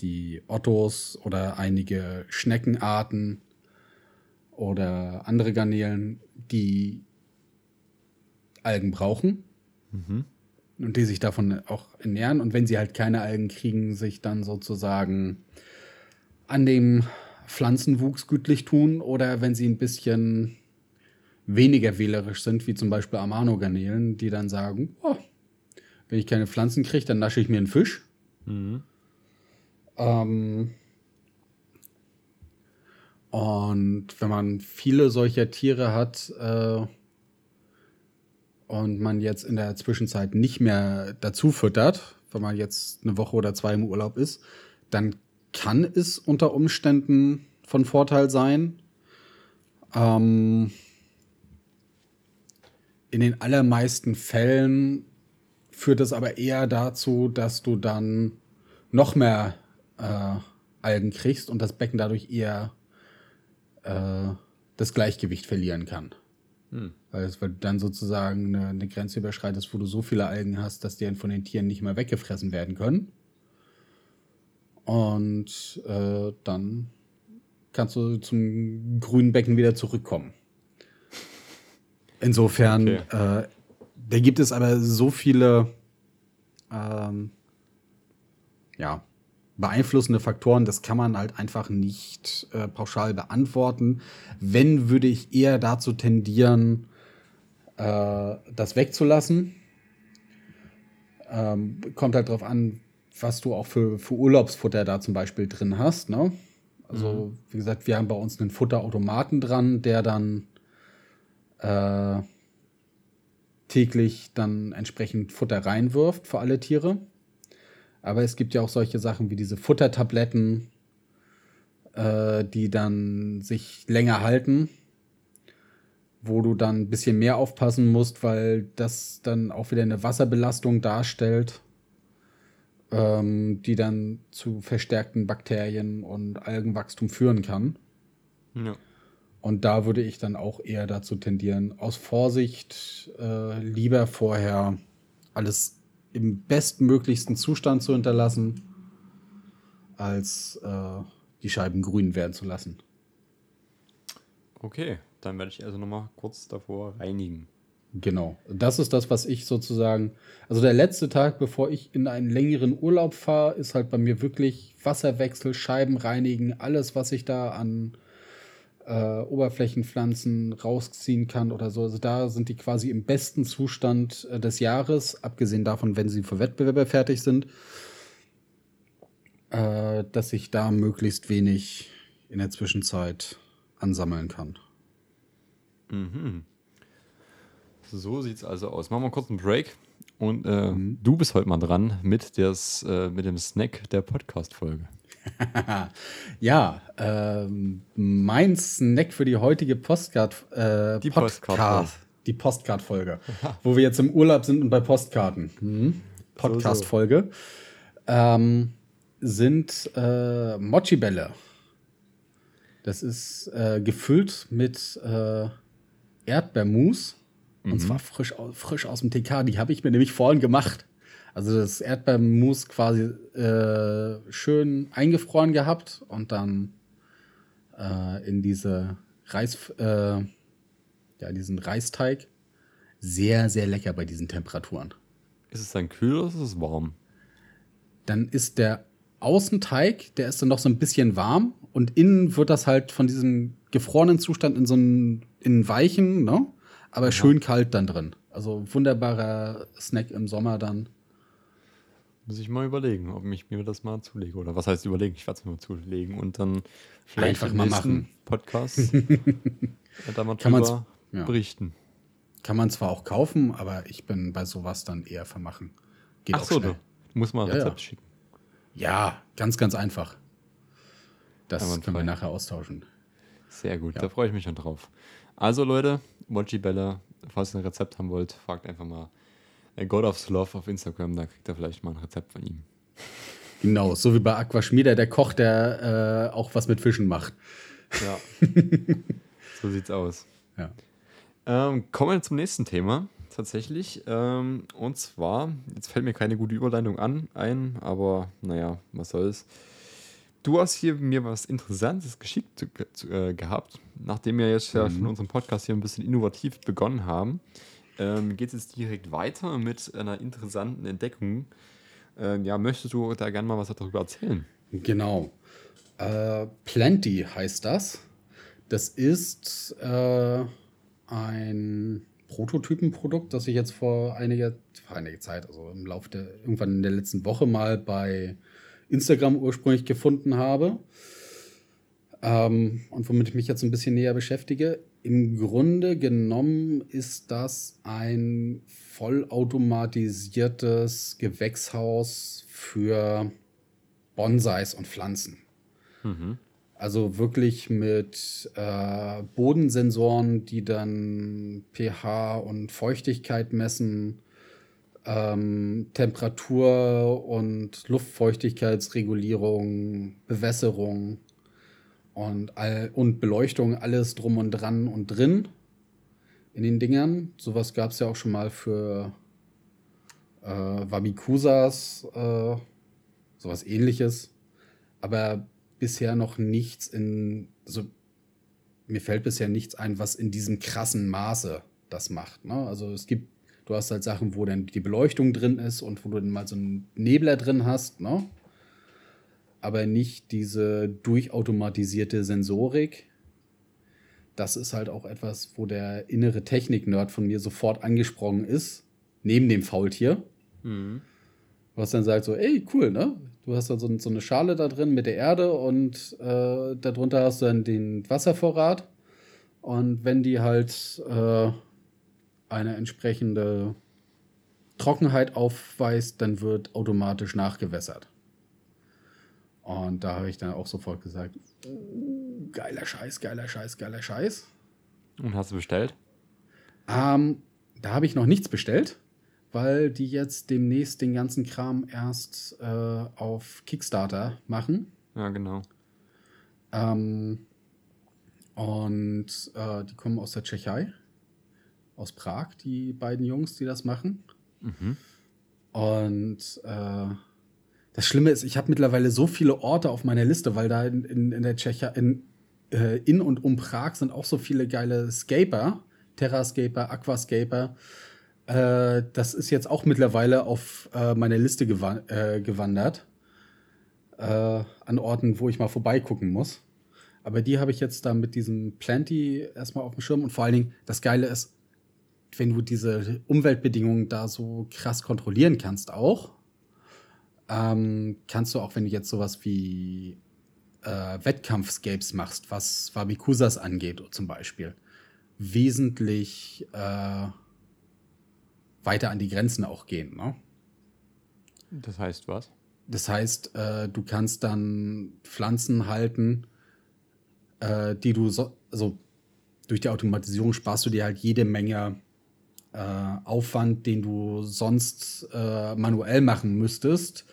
die Ottos oder einige Schneckenarten oder andere Garnelen, die Algen brauchen mhm. und die sich davon auch ernähren. Und wenn sie halt keine Algen kriegen, sich dann sozusagen an dem Pflanzenwuchs gütlich tun oder wenn sie ein bisschen weniger wählerisch sind, wie zum Beispiel Amano-Garnelen, die dann sagen, oh, wenn ich keine Pflanzen kriege, dann nasche ich mir einen Fisch. Mhm. Ähm, und wenn man viele solcher Tiere hat äh, und man jetzt in der Zwischenzeit nicht mehr dazu füttert, wenn man jetzt eine Woche oder zwei im Urlaub ist, dann kann es unter Umständen von Vorteil sein. Ähm, in den allermeisten Fällen führt es aber eher dazu, dass du dann noch mehr äh, Algen kriegst und das Becken dadurch eher äh, das Gleichgewicht verlieren kann. Hm. Weil es dann sozusagen eine, eine, Grenze überschreitest, wo du so viele Algen hast, dass die von den Tieren nicht mehr weggefressen werden können. Und äh, dann kannst du zum grünen Becken wieder zurückkommen. Insofern, okay. äh, da gibt es aber so viele ähm, ja, beeinflussende Faktoren, das kann man halt einfach nicht äh, pauschal beantworten. Wenn, würde ich eher dazu tendieren, äh, das wegzulassen. Ähm, kommt halt drauf an, was du auch für, für Urlaubsfutter da zum Beispiel drin hast. Ne? Also, mhm. wie gesagt, wir haben bei uns einen Futterautomaten dran, der dann äh, täglich dann entsprechend Futter reinwirft für alle Tiere. Aber es gibt ja auch solche Sachen wie diese Futtertabletten, äh, die dann sich länger halten, wo du dann ein bisschen mehr aufpassen musst, weil das dann auch wieder eine Wasserbelastung darstellt, ähm, die dann zu verstärkten Bakterien und Algenwachstum führen kann. Ja. Und da würde ich dann auch eher dazu tendieren, aus Vorsicht äh, lieber vorher alles im bestmöglichsten Zustand zu hinterlassen, als äh, die Scheiben grün werden zu lassen. Okay, dann werde ich also nochmal kurz davor reinigen. Genau. Das ist das, was ich sozusagen. Also der letzte Tag, bevor ich in einen längeren Urlaub fahre, ist halt bei mir wirklich Wasserwechsel, Scheiben reinigen, alles, was ich da an äh, Oberflächenpflanzen rausziehen kann oder so. Also da sind die quasi im besten Zustand äh, des Jahres, abgesehen davon, wenn sie für Wettbewerbe fertig sind, äh, dass ich da möglichst wenig in der Zwischenzeit ansammeln kann. Mhm. So sieht's also aus. Machen wir kurz einen Break. Und äh, mhm. du bist heute mal dran mit, des, äh, mit dem Snack der Podcast-Folge. ja, ähm, mein Snack für die heutige Postcard, äh, die Podcast, die Postcard-Folge, wo wir jetzt im Urlaub sind und bei Postkarten. Mhm. Podcast-Folge. Ähm, sind äh, Mochi-Bälle. Das ist äh, gefüllt mit äh, Erdbeermus. Mhm. Und zwar frisch, frisch aus dem TK. Die habe ich mir nämlich vorhin gemacht. Also das Erdbeermus quasi äh, schön eingefroren gehabt und dann äh, in diese Reis, äh, ja, diesen Reisteig. Sehr, sehr lecker bei diesen Temperaturen. Ist es dann kühl oder ist es warm? Dann ist der Außenteig, der ist dann noch so ein bisschen warm und innen wird das halt von diesem gefrorenen Zustand in so einen, in weichen, ne? aber ja. schön kalt dann drin. Also wunderbarer Snack im Sommer dann. Muss ich mal überlegen, ob ich mir das mal zulege. Oder was heißt überlegen? Ich werde es mir mal zulegen und dann vielleicht Einfach mal machen. Podcast da mal Kann drüber ja. berichten. Kann man zwar auch kaufen, aber ich bin bei sowas dann eher vermachen. Geht Ach so, schnell. du musst mal ein Rezept ja, schicken. Ja, ganz, ganz einfach. Das können wir nachher austauschen. Sehr gut, da freue ich mich schon drauf. Also Leute, Mochi Bella, falls ihr ein Rezept haben wollt, fragt einfach mal God of Love auf Instagram, da kriegt ihr vielleicht mal ein Rezept von ihm. Genau, so wie bei Aquaschmieder, der Koch, der äh, auch was mit Fischen macht. Ja. so sieht's aus. Ja. Ähm, kommen wir zum nächsten Thema, tatsächlich. Ähm, und zwar, jetzt fällt mir keine gute Überleitung an, ein, aber naja, was soll's. Du hast hier mir was Interessantes geschickt äh, gehabt, nachdem wir jetzt mhm. ja schon unseren Podcast hier ein bisschen innovativ begonnen haben ähm, geht es jetzt direkt weiter mit einer interessanten Entdeckung. Äh, ja, möchtest du da gerne mal was darüber erzählen? Genau. Äh, Plenty heißt das. Das ist äh, ein Prototypenprodukt, das ich jetzt vor einiger, vor einiger Zeit, also im Laufe der, irgendwann in der letzten Woche mal bei Instagram ursprünglich gefunden habe. Ähm, und womit ich mich jetzt ein bisschen näher beschäftige. Im Grunde genommen ist das ein vollautomatisiertes Gewächshaus für Bonsais und Pflanzen. Mhm. Also wirklich mit äh, Bodensensoren, die dann pH und Feuchtigkeit messen, ähm, Temperatur und Luftfeuchtigkeitsregulierung, Bewässerung und, all, und Beleuchtung, alles drum und dran und drin in den Dingern. Sowas gab es ja auch schon mal für äh, Wabikusas, äh, sowas ähnliches. Aber bisher noch nichts in, also mir fällt bisher nichts ein, was in diesem krassen Maße das macht. Ne? Also es gibt, du hast halt Sachen, wo dann die Beleuchtung drin ist und wo du dann mal so einen Nebler drin hast, ne? aber nicht diese durchautomatisierte Sensorik. Das ist halt auch etwas, wo der innere Technik-Nerd von mir sofort angesprungen ist, neben dem Faultier. Mhm. Was dann sagt so, ey, cool, ne? Du hast dann so, so eine Schale da drin mit der Erde und äh, darunter hast du dann den Wasservorrat. Und wenn die halt äh, eine entsprechende Trockenheit aufweist, dann wird automatisch nachgewässert. Und da habe ich dann auch sofort gesagt, geiler Scheiß, geiler Scheiß, geiler Scheiß. Und hast du bestellt? Ähm, da habe ich noch nichts bestellt, weil die jetzt demnächst den ganzen Kram erst äh, auf Kickstarter machen. Ja, genau. Ähm, und äh, die kommen aus der Tschechei, aus Prag, die beiden Jungs, die das machen. Mhm. Und äh, das Schlimme ist, ich habe mittlerweile so viele Orte auf meiner Liste, weil da in, in, in der Tschechei, in, äh, in und um Prag sind auch so viele geile Scaper, Terrascaper, Aquascaper. Äh, das ist jetzt auch mittlerweile auf äh, meine Liste gewa äh, gewandert. Äh, an Orten, wo ich mal vorbeigucken muss. Aber die habe ich jetzt da mit diesem Planty erstmal auf dem Schirm. Und vor allen Dingen, das Geile ist, wenn du diese Umweltbedingungen da so krass kontrollieren kannst, auch, ähm, kannst du auch, wenn du jetzt sowas wie äh, Wettkampfscapes machst, was Wabikusas angeht, zum Beispiel, wesentlich äh, weiter an die Grenzen auch gehen. Ne? Das heißt was? Das heißt, äh, du kannst dann Pflanzen halten, äh, die du so, also durch die Automatisierung sparst du dir halt jede Menge äh, Aufwand, den du sonst äh, manuell machen müsstest,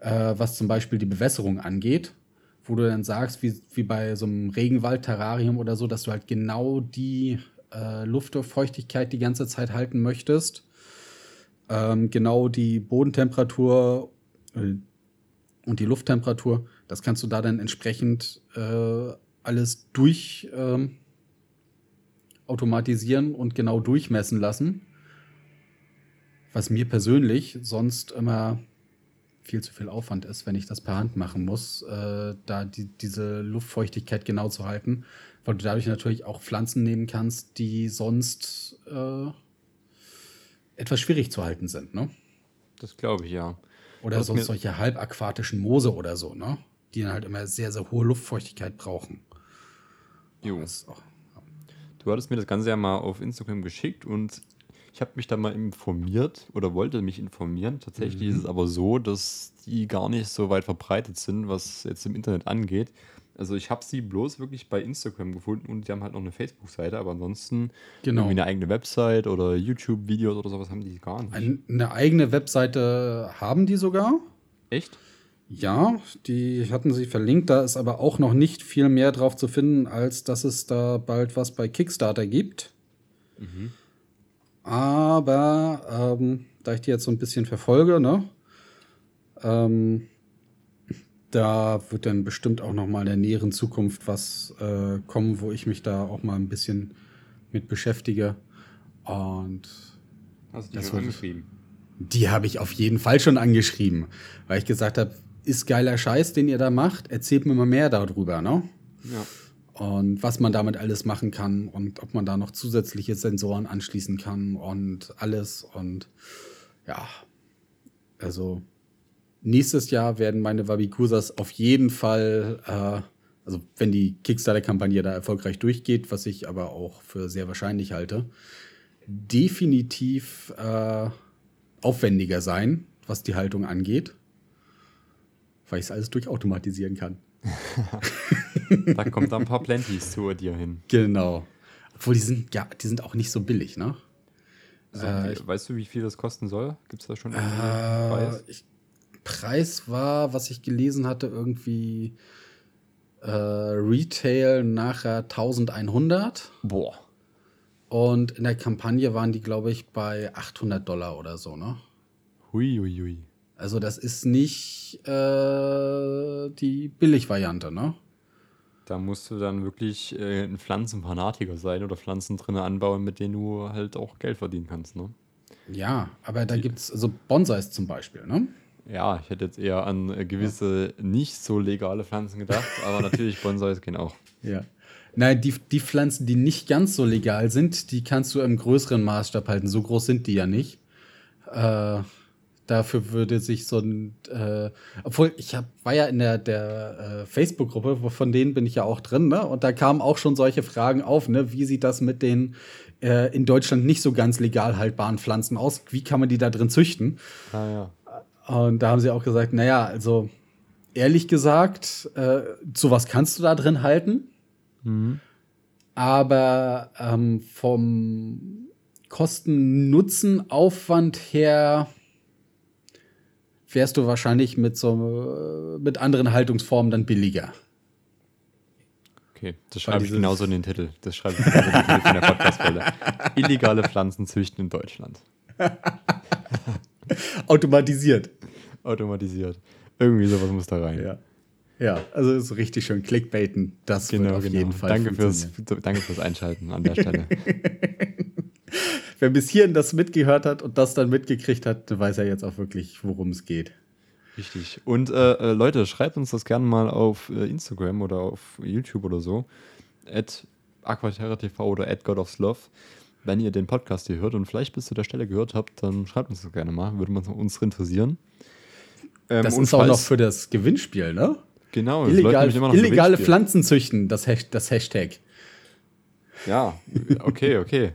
äh, was zum Beispiel die Bewässerung angeht, wo du dann sagst, wie, wie bei so einem Regenwald-Terrarium oder so, dass du halt genau die äh, Luftfeuchtigkeit die ganze Zeit halten möchtest. Ähm, genau die Bodentemperatur äh, und die Lufttemperatur, das kannst du da dann entsprechend äh, alles durch ähm, automatisieren und genau durchmessen lassen. Was mir persönlich sonst immer viel zu viel Aufwand ist, wenn ich das per Hand machen muss, äh, da die, diese Luftfeuchtigkeit genau zu halten, weil du dadurch natürlich auch Pflanzen nehmen kannst, die sonst äh, etwas schwierig zu halten sind, ne? Das glaube ich, ja. Oder sonst solche halbaquatischen Moose oder so, ne? Die dann halt immer sehr, sehr hohe Luftfeuchtigkeit brauchen. Jo. Auch, ja. Du hattest mir das Ganze ja mal auf Instagram geschickt und ich habe mich da mal informiert oder wollte mich informieren. Tatsächlich mhm. ist es aber so, dass die gar nicht so weit verbreitet sind, was jetzt im Internet angeht. Also ich habe sie bloß wirklich bei Instagram gefunden und die haben halt noch eine Facebook-Seite, aber ansonsten genau. irgendwie eine eigene Website oder YouTube-Videos oder sowas haben die gar nicht. Eine eigene Webseite haben die sogar. Echt? Ja, die hatten sie verlinkt. Da ist aber auch noch nicht viel mehr drauf zu finden, als dass es da bald was bei Kickstarter gibt. Mhm. Aber ähm, da ich die jetzt so ein bisschen verfolge, ne, ähm, da wird dann bestimmt auch noch mal in der näheren Zukunft was äh, kommen, wo ich mich da auch mal ein bisschen mit beschäftige. Und Hast du die schon angeschrieben? Die habe ich auf jeden Fall schon angeschrieben, weil ich gesagt habe, ist geiler Scheiß, den ihr da macht. Erzählt mir mal mehr darüber, ne? Ja. Und was man damit alles machen kann und ob man da noch zusätzliche Sensoren anschließen kann und alles. Und ja, also nächstes Jahr werden meine Wabikusas auf jeden Fall, äh, also wenn die Kickstarter-Kampagne da erfolgreich durchgeht, was ich aber auch für sehr wahrscheinlich halte, definitiv äh, aufwendiger sein, was die Haltung angeht weil ich es alles durchautomatisieren kann. da kommt dann ein paar Planties zu dir hin. Genau. Obwohl die sind, ja, die sind auch nicht so billig, ne? So, äh, weißt du, wie viel das kosten soll? Gibt es da schon einen äh, Preis? Ich, Preis war, was ich gelesen hatte, irgendwie äh, Retail nachher 1100. Boah. Und in der Kampagne waren die, glaube ich, bei 800 Dollar oder so, ne? Hui, hui, hui. Also das ist nicht äh, die Billigvariante, ne? Da musst du dann wirklich äh, ein Pflanzenfanatiker sein oder Pflanzen drin anbauen, mit denen du halt auch Geld verdienen kannst, ne? Ja, aber da gibt es, also Bonsais zum Beispiel, ne? Ja, ich hätte jetzt eher an äh, gewisse nicht so legale Pflanzen gedacht, aber natürlich Bonsais gehen auch. Ja. Nein, die, die Pflanzen, die nicht ganz so legal sind, die kannst du im größeren Maßstab halten. So groß sind die ja nicht. Äh, Dafür würde sich so ein, äh, obwohl ich hab, war ja in der, der äh, Facebook-Gruppe, von denen bin ich ja auch drin, ne? Und da kamen auch schon solche Fragen auf, ne? Wie sieht das mit den äh, in Deutschland nicht so ganz legal haltbaren Pflanzen aus? Wie kann man die da drin züchten? Ah, ja. Und da haben sie auch gesagt, naja, also ehrlich gesagt, äh, sowas kannst du da drin halten. Mhm. Aber ähm, vom Kosten-Nutzen-Aufwand her wärst du wahrscheinlich mit so mit anderen Haltungsformen dann billiger. Okay, das schreibe ich genauso in den Titel. Das schreibe ich genauso in den Titel von der Podcast-Folge. Illegale Pflanzen züchten in Deutschland. Automatisiert. Automatisiert. Irgendwie sowas muss da rein. Ja. Ja, also ist richtig schön Clickbaiten. Das genau, wird auf genau. jeden Fall. Danke fürs, danke fürs Einschalten an der Stelle. wer bis hierhin das mitgehört hat und das dann mitgekriegt hat, weiß er jetzt auch wirklich, worum es geht. Richtig. Und äh, äh, Leute, schreibt uns das gerne mal auf äh, Instagram oder auf YouTube oder so. At Aquaterra TV oder at God of Love. Wenn ihr den Podcast hier hört und vielleicht bis zu der Stelle gehört habt, dann schreibt uns das gerne mal. Würde uns interessieren. Ähm, das ist auch noch für das Gewinnspiel, ne? Genau. Illegal, illegale Pflanzen züchten, das, das Hashtag. Ja, okay, okay.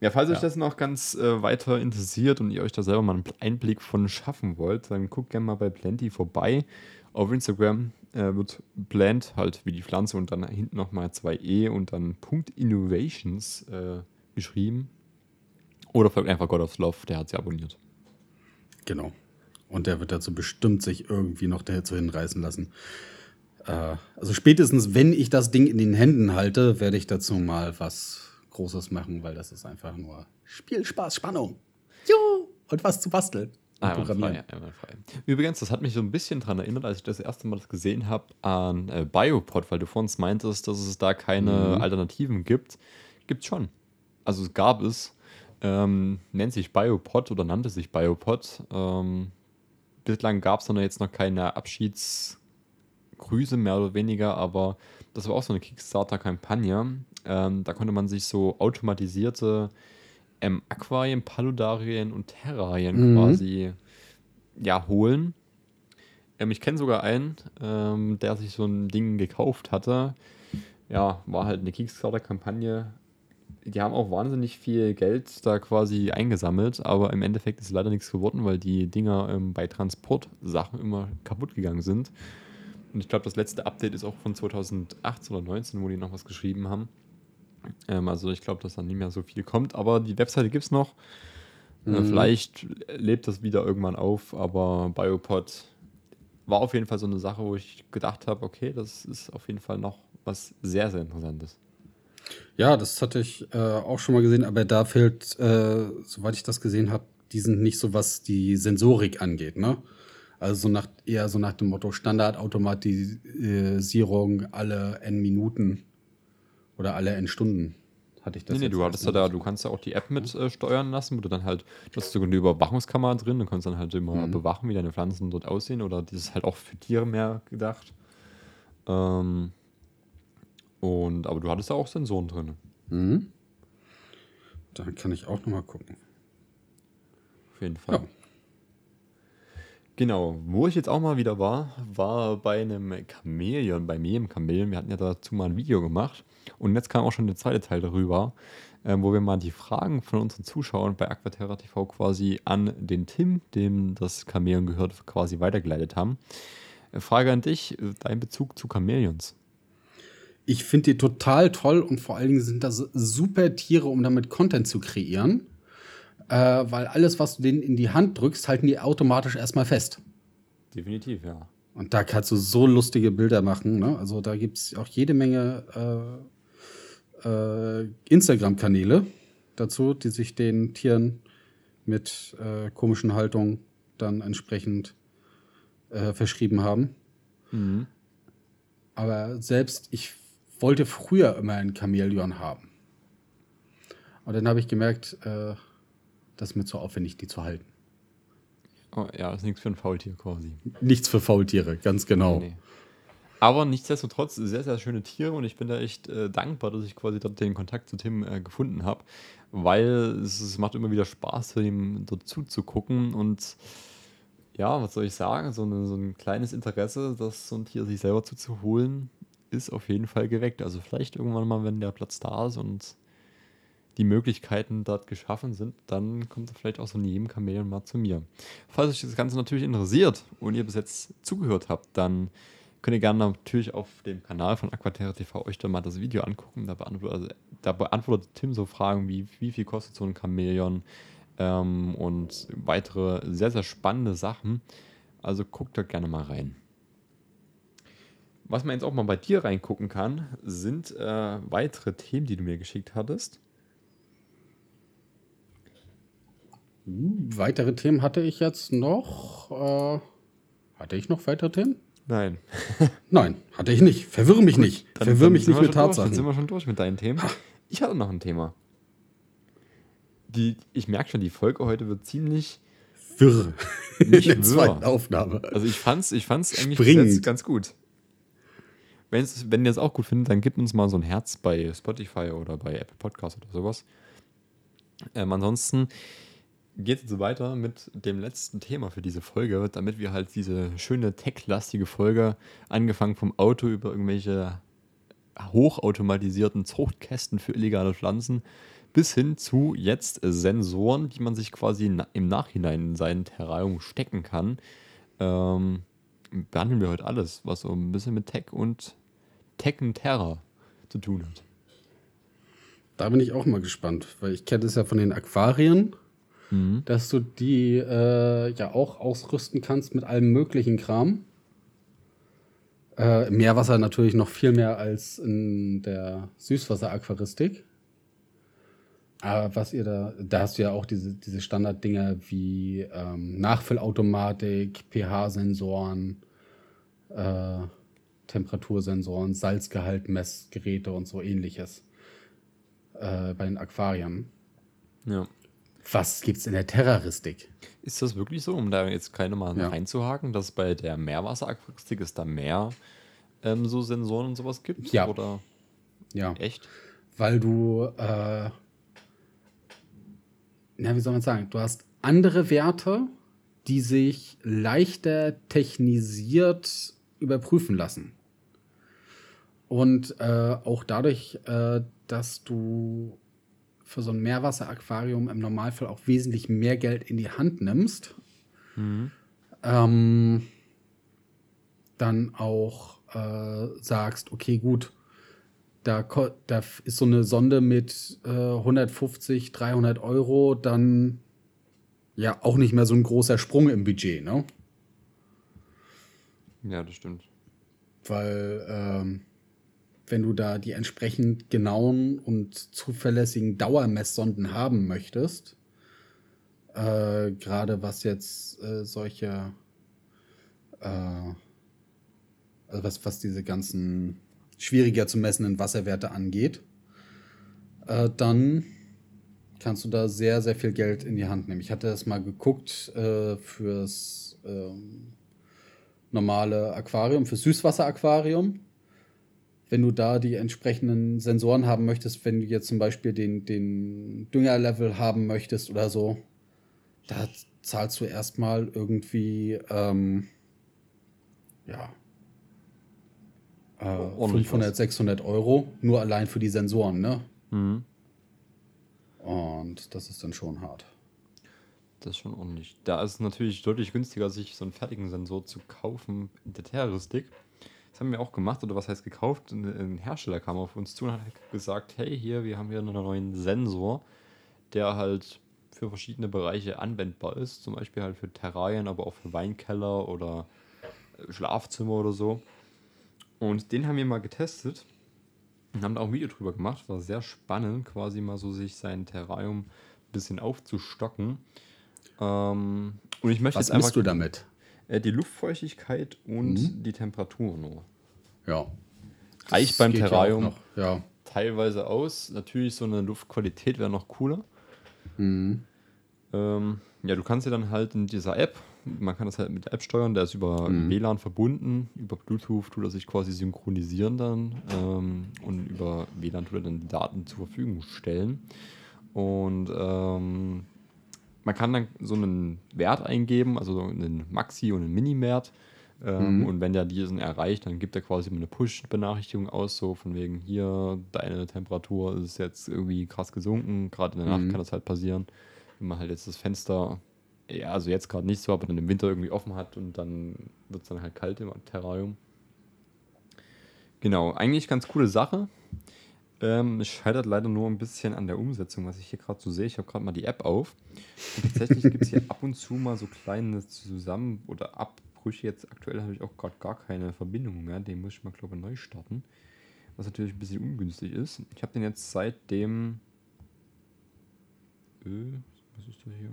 Ja, falls ja. euch das noch ganz äh, weiter interessiert und ihr euch da selber mal einen Einblick von schaffen wollt, dann guckt gerne mal bei Plenty vorbei. Auf Instagram äh, wird Plant halt wie die Pflanze und dann hinten nochmal zwei E und dann Punkt Innovations äh, geschrieben. Oder folgt einfach God of Love, der hat sie abonniert. Genau. Und der wird dazu bestimmt sich irgendwie noch dazu hinreißen lassen. Äh, also spätestens, wenn ich das Ding in den Händen halte, werde ich dazu mal was Großes machen, weil das ist einfach nur Spielspaß, Spannung. Jo! Und was zu basteln. Ah, einwandfrei, einwandfrei. Übrigens, das hat mich so ein bisschen daran erinnert, als ich das erste Mal das gesehen habe, an äh, Biopod, weil du vorhin meintest, dass es da keine mhm. Alternativen gibt. Gibt schon. Also es gab es. Ähm, nennt sich Biopod oder nannte sich Biopod. Ähm, bislang gab es dann jetzt noch keine Abschiedsgrüße mehr oder weniger, aber das war auch so eine Kickstarter-Kampagne. Ähm, da konnte man sich so automatisierte ähm, Aquarien, Paludarien und Terrarien mhm. quasi ja, holen. Ähm, ich kenne sogar einen, ähm, der sich so ein Ding gekauft hatte. Ja, war halt eine Kickstarter-Kampagne. Die haben auch wahnsinnig viel Geld da quasi eingesammelt, aber im Endeffekt ist leider nichts geworden, weil die Dinger ähm, bei Transportsachen immer kaputt gegangen sind. Und ich glaube, das letzte Update ist auch von 2018 oder 2019, wo die noch was geschrieben haben. Ähm, also ich glaube, dass da nicht mehr so viel kommt, aber die Webseite gibt es noch. Äh, mhm. vielleicht lebt das wieder irgendwann auf, aber Biopod war auf jeden Fall so eine Sache, wo ich gedacht habe, okay, das ist auf jeden Fall noch was sehr, sehr Interessantes. Ja, das hatte ich äh, auch schon mal gesehen, aber da fehlt, äh, soweit ich das gesehen habe, die sind nicht so, was die Sensorik angeht, ne? Also so nach, eher so nach dem Motto Standardautomatisierung alle N Minuten oder alle N Stunden hatte ich das. Nee, nee, du hattest ja da, du kannst ja auch die App mit äh, steuern lassen, wo du dann halt, du hast sogar eine Überwachungskamera drin, du kannst dann halt immer mhm. bewachen, wie deine Pflanzen dort aussehen oder das ist halt auch für Tiere mehr gedacht. Ähm, und, aber du hattest ja auch Sensoren drin. Mhm. Dann kann ich auch nochmal gucken. Auf jeden Fall. Ja. Genau, wo ich jetzt auch mal wieder war, war bei einem Chamäleon, bei mir im Chamäleon. Wir hatten ja dazu mal ein Video gemacht und jetzt kam auch schon der zweite Teil darüber, äh, wo wir mal die Fragen von unseren Zuschauern bei Aquaterra TV quasi an den Tim, dem das Chamäleon gehört, quasi weitergeleitet haben. Äh, Frage an dich, äh, dein Bezug zu Chamäleons. Ich finde die total toll und vor allen Dingen sind das super Tiere, um damit Content zu kreieren äh, weil alles, was du denen in die Hand drückst, halten die automatisch erstmal fest. Definitiv, ja. Und da kannst du so lustige Bilder machen. Ne? Also da gibt es auch jede Menge äh, äh, Instagram-Kanäle dazu, die sich den Tieren mit äh, komischen Haltungen dann entsprechend äh, verschrieben haben. Mhm. Aber selbst ich wollte früher immer ein Chamäleon haben. Und dann habe ich gemerkt, äh, das ist mir zu aufwendig, die zu halten. Oh, ja, ist nichts für ein Faultier quasi. Nichts für Faultiere, ganz genau. Nee, nee. Aber nichtsdestotrotz sehr, sehr schöne Tiere und ich bin da echt äh, dankbar, dass ich quasi dort den Kontakt zu Tim äh, gefunden habe, weil es, es, macht immer wieder Spaß, ihm dort zuzugucken und ja, was soll ich sagen, so, eine, so ein kleines Interesse, das so ein Tier sich selber zuzuholen, ist auf jeden Fall geweckt. Also vielleicht irgendwann mal, wenn der Platz da ist und die Möglichkeiten dort geschaffen sind, dann kommt vielleicht auch so jedem Chamäleon mal zu mir. Falls euch das Ganze natürlich interessiert und ihr bis jetzt zugehört habt, dann könnt ihr gerne natürlich auf dem Kanal von Aquaterra TV euch da mal das Video angucken. Da beantwortet, also, da beantwortet Tim so Fragen wie, wie viel kostet so ein Chamäleon ähm, und weitere sehr, sehr spannende Sachen. Also guckt da gerne mal rein. Was man jetzt auch mal bei dir reingucken kann, sind äh, weitere Themen, die du mir geschickt hattest. Weitere Themen hatte ich jetzt noch. Äh, hatte ich noch weitere Themen? Nein. Nein, hatte ich nicht. Verwirre mich Gut, nicht. Dann, Verwirre dann mich nicht mit Tatsachen. Durch. Dann sind wir schon durch mit deinen Themen. Ich hatte noch ein Thema. Die, ich merke schon, die Folge heute wird ziemlich wirr. Nicht in der wirr. zweiten Aufnahme. Also ich fand's, ich fand's eigentlich jetzt ganz gut. Wenn's, wenn ihr es auch gut findet, dann gebt uns mal so ein Herz bei Spotify oder bei Apple Podcasts oder sowas. Ähm, ansonsten geht es weiter mit dem letzten Thema für diese Folge, damit wir halt diese schöne tech-lastige Folge, angefangen vom Auto über irgendwelche hochautomatisierten Zuchtkästen für illegale Pflanzen, bis hin zu jetzt Sensoren, die man sich quasi im Nachhinein in sein Terrarium stecken kann. Ähm, behandeln wir heute alles, was so ein bisschen mit Tech und Tech und Terror zu tun hat. Da bin ich auch mal gespannt, weil ich kenne es ja von den Aquarien, dass du die äh, ja auch ausrüsten kannst mit allem möglichen Kram. Äh, im Meerwasser natürlich noch viel mehr als in der Süßwasser-Aquaristik. Aber was ihr da, da hast du ja auch diese, diese Standarddinger wie ähm, Nachfüllautomatik, pH-Sensoren, äh, Temperatursensoren, Salzgehaltmessgeräte und so ähnliches äh, bei den Aquarien. Ja. Was gibt's in der Terroristik? Ist das wirklich so, um da jetzt keine mal Ja. reinzuhaken, dass bei der Meerwasseraquaristik es da mehr ähm, so Sensoren und sowas gibt? Ja. Oder Ja, echt? weil du, äh, na, wie soll man sagen, du hast andere Werte, die sich leichter technisiert überprüfen lassen. Und äh, auch dadurch, äh, dass du für so ein Meerwasseraquarium im Normalfall auch wesentlich mehr Geld in die Hand nimmst, ähm, dann auch äh, sagst, okay, gut, da, da ist so eine Sonde mit äh, 150, 300 Euro, dann ja auch nicht mehr so ein großer Sprung im Budget, ne? Ja, das stimmt. Weil ähm, wenn du da die entsprechend genauen und zuverlässigen Dauermesssonden haben möchtest, äh, gerade was jetzt äh, solche, äh, also was, was diese ganzen schwieriger zu messenden Wasserwerte angeht, äh, dann kannst du da sehr, sehr viel Geld in die Hand nehmen. Ich hatte das mal geguckt äh, fürs ähm, normale Aquarium, fürs Süßwasseraquarium. Wenn du da die entsprechenden Sensoren haben möchtest, wenn du jetzt zum Beispiel den, den Düngerlevel haben möchtest oder so, da zahlst du erstmal irgendwie, ähm, ja, äh, Ordentlich 500, was. 600 Euro, nur allein für die Sensoren, ne? Mhm. Und das ist dann schon hart. Das ist schon ordentlich. Da ist es natürlich deutlich günstiger, sich so einen fertigen Sensor zu kaufen in der Terroristik. Das haben wir auch gemacht, oder was heißt gekauft? Ein, Hersteller kam auf uns zu und hat gesagt, hey, hier, wir haben hier einen neuen Sensor, der halt für verschiedene Bereiche anwendbar ist. Zum Beispiel halt für Terrarien, aber auch für Weinkeller oder äh, Schlafzimmer oder so. Und den haben wir mal getestet und haben da auch ein Video drüber gemacht. War sehr spannend, quasi mal so sich sein Terrarium ein bisschen aufzustocken. Ähm, und ich möchte Was jetzt einfach du damit? Äh, die Luftfeuchtigkeit und Mhm. die Temperatur nur. Ja. Reicht beim ja Terrarium noch. Ja. teilweise aus. Natürlich so eine Luftqualität wäre noch cooler. Mhm. Ähm, ja, du kannst ja dann halt in dieser App, man kann das halt mit der App steuern, der ist über Mhm. WLAN verbunden, über Bluetooth tut er sich quasi synchronisieren dann ähm, und über WLAN tut er dann die Daten zur Verfügung stellen. Und ähm, man kann dann so einen Wert eingeben, also so einen Maxi- und einen Mini-Wert. Ähm, Mhm. Und wenn der diesen erreicht, dann gibt er quasi immer eine Push-Benachrichtigung aus, so von wegen hier, deine Temperatur ist jetzt irgendwie krass gesunken. Gerade in der Nacht Mhm. kann das halt passieren, wenn man halt jetzt das Fenster, ja, also jetzt gerade nicht so, aber dann im Winter irgendwie offen hat und dann wird es dann halt kalt im Terrarium. Genau, eigentlich ganz coole Sache. Ähm, es scheitert leider nur ein bisschen an der Umsetzung, was ich hier gerade so sehe. Ich habe gerade mal die App auf. Und tatsächlich gibt es hier ab und zu mal so kleine Zusammen- oder Abbrüche. Jetzt aktuell habe ich auch gerade gar keine Verbindung mehr. Den muss ich mal, glaube ich, neu starten. Was natürlich ein bisschen ungünstig ist. Ich habe den jetzt seit dem. Äh, was ist das hier?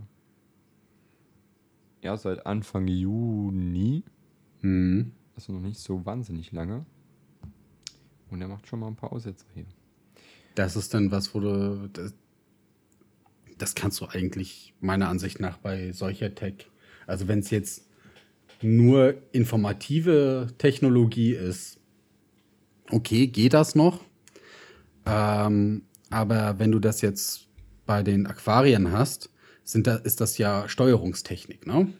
Ja, seit Anfang Juni. Mhm. Also noch nicht so wahnsinnig lange. Und er macht schon mal ein paar Aussetzer hier. Das ist dann was, wo du. Das, das kannst du eigentlich meiner Ansicht nach bei solcher Tech Also wenn es jetzt nur informative Technologie ist, okay, geht das noch. Ähm, aber wenn du das jetzt bei den Aquarien hast, sind da, ist das ja Steuerungstechnik, ne?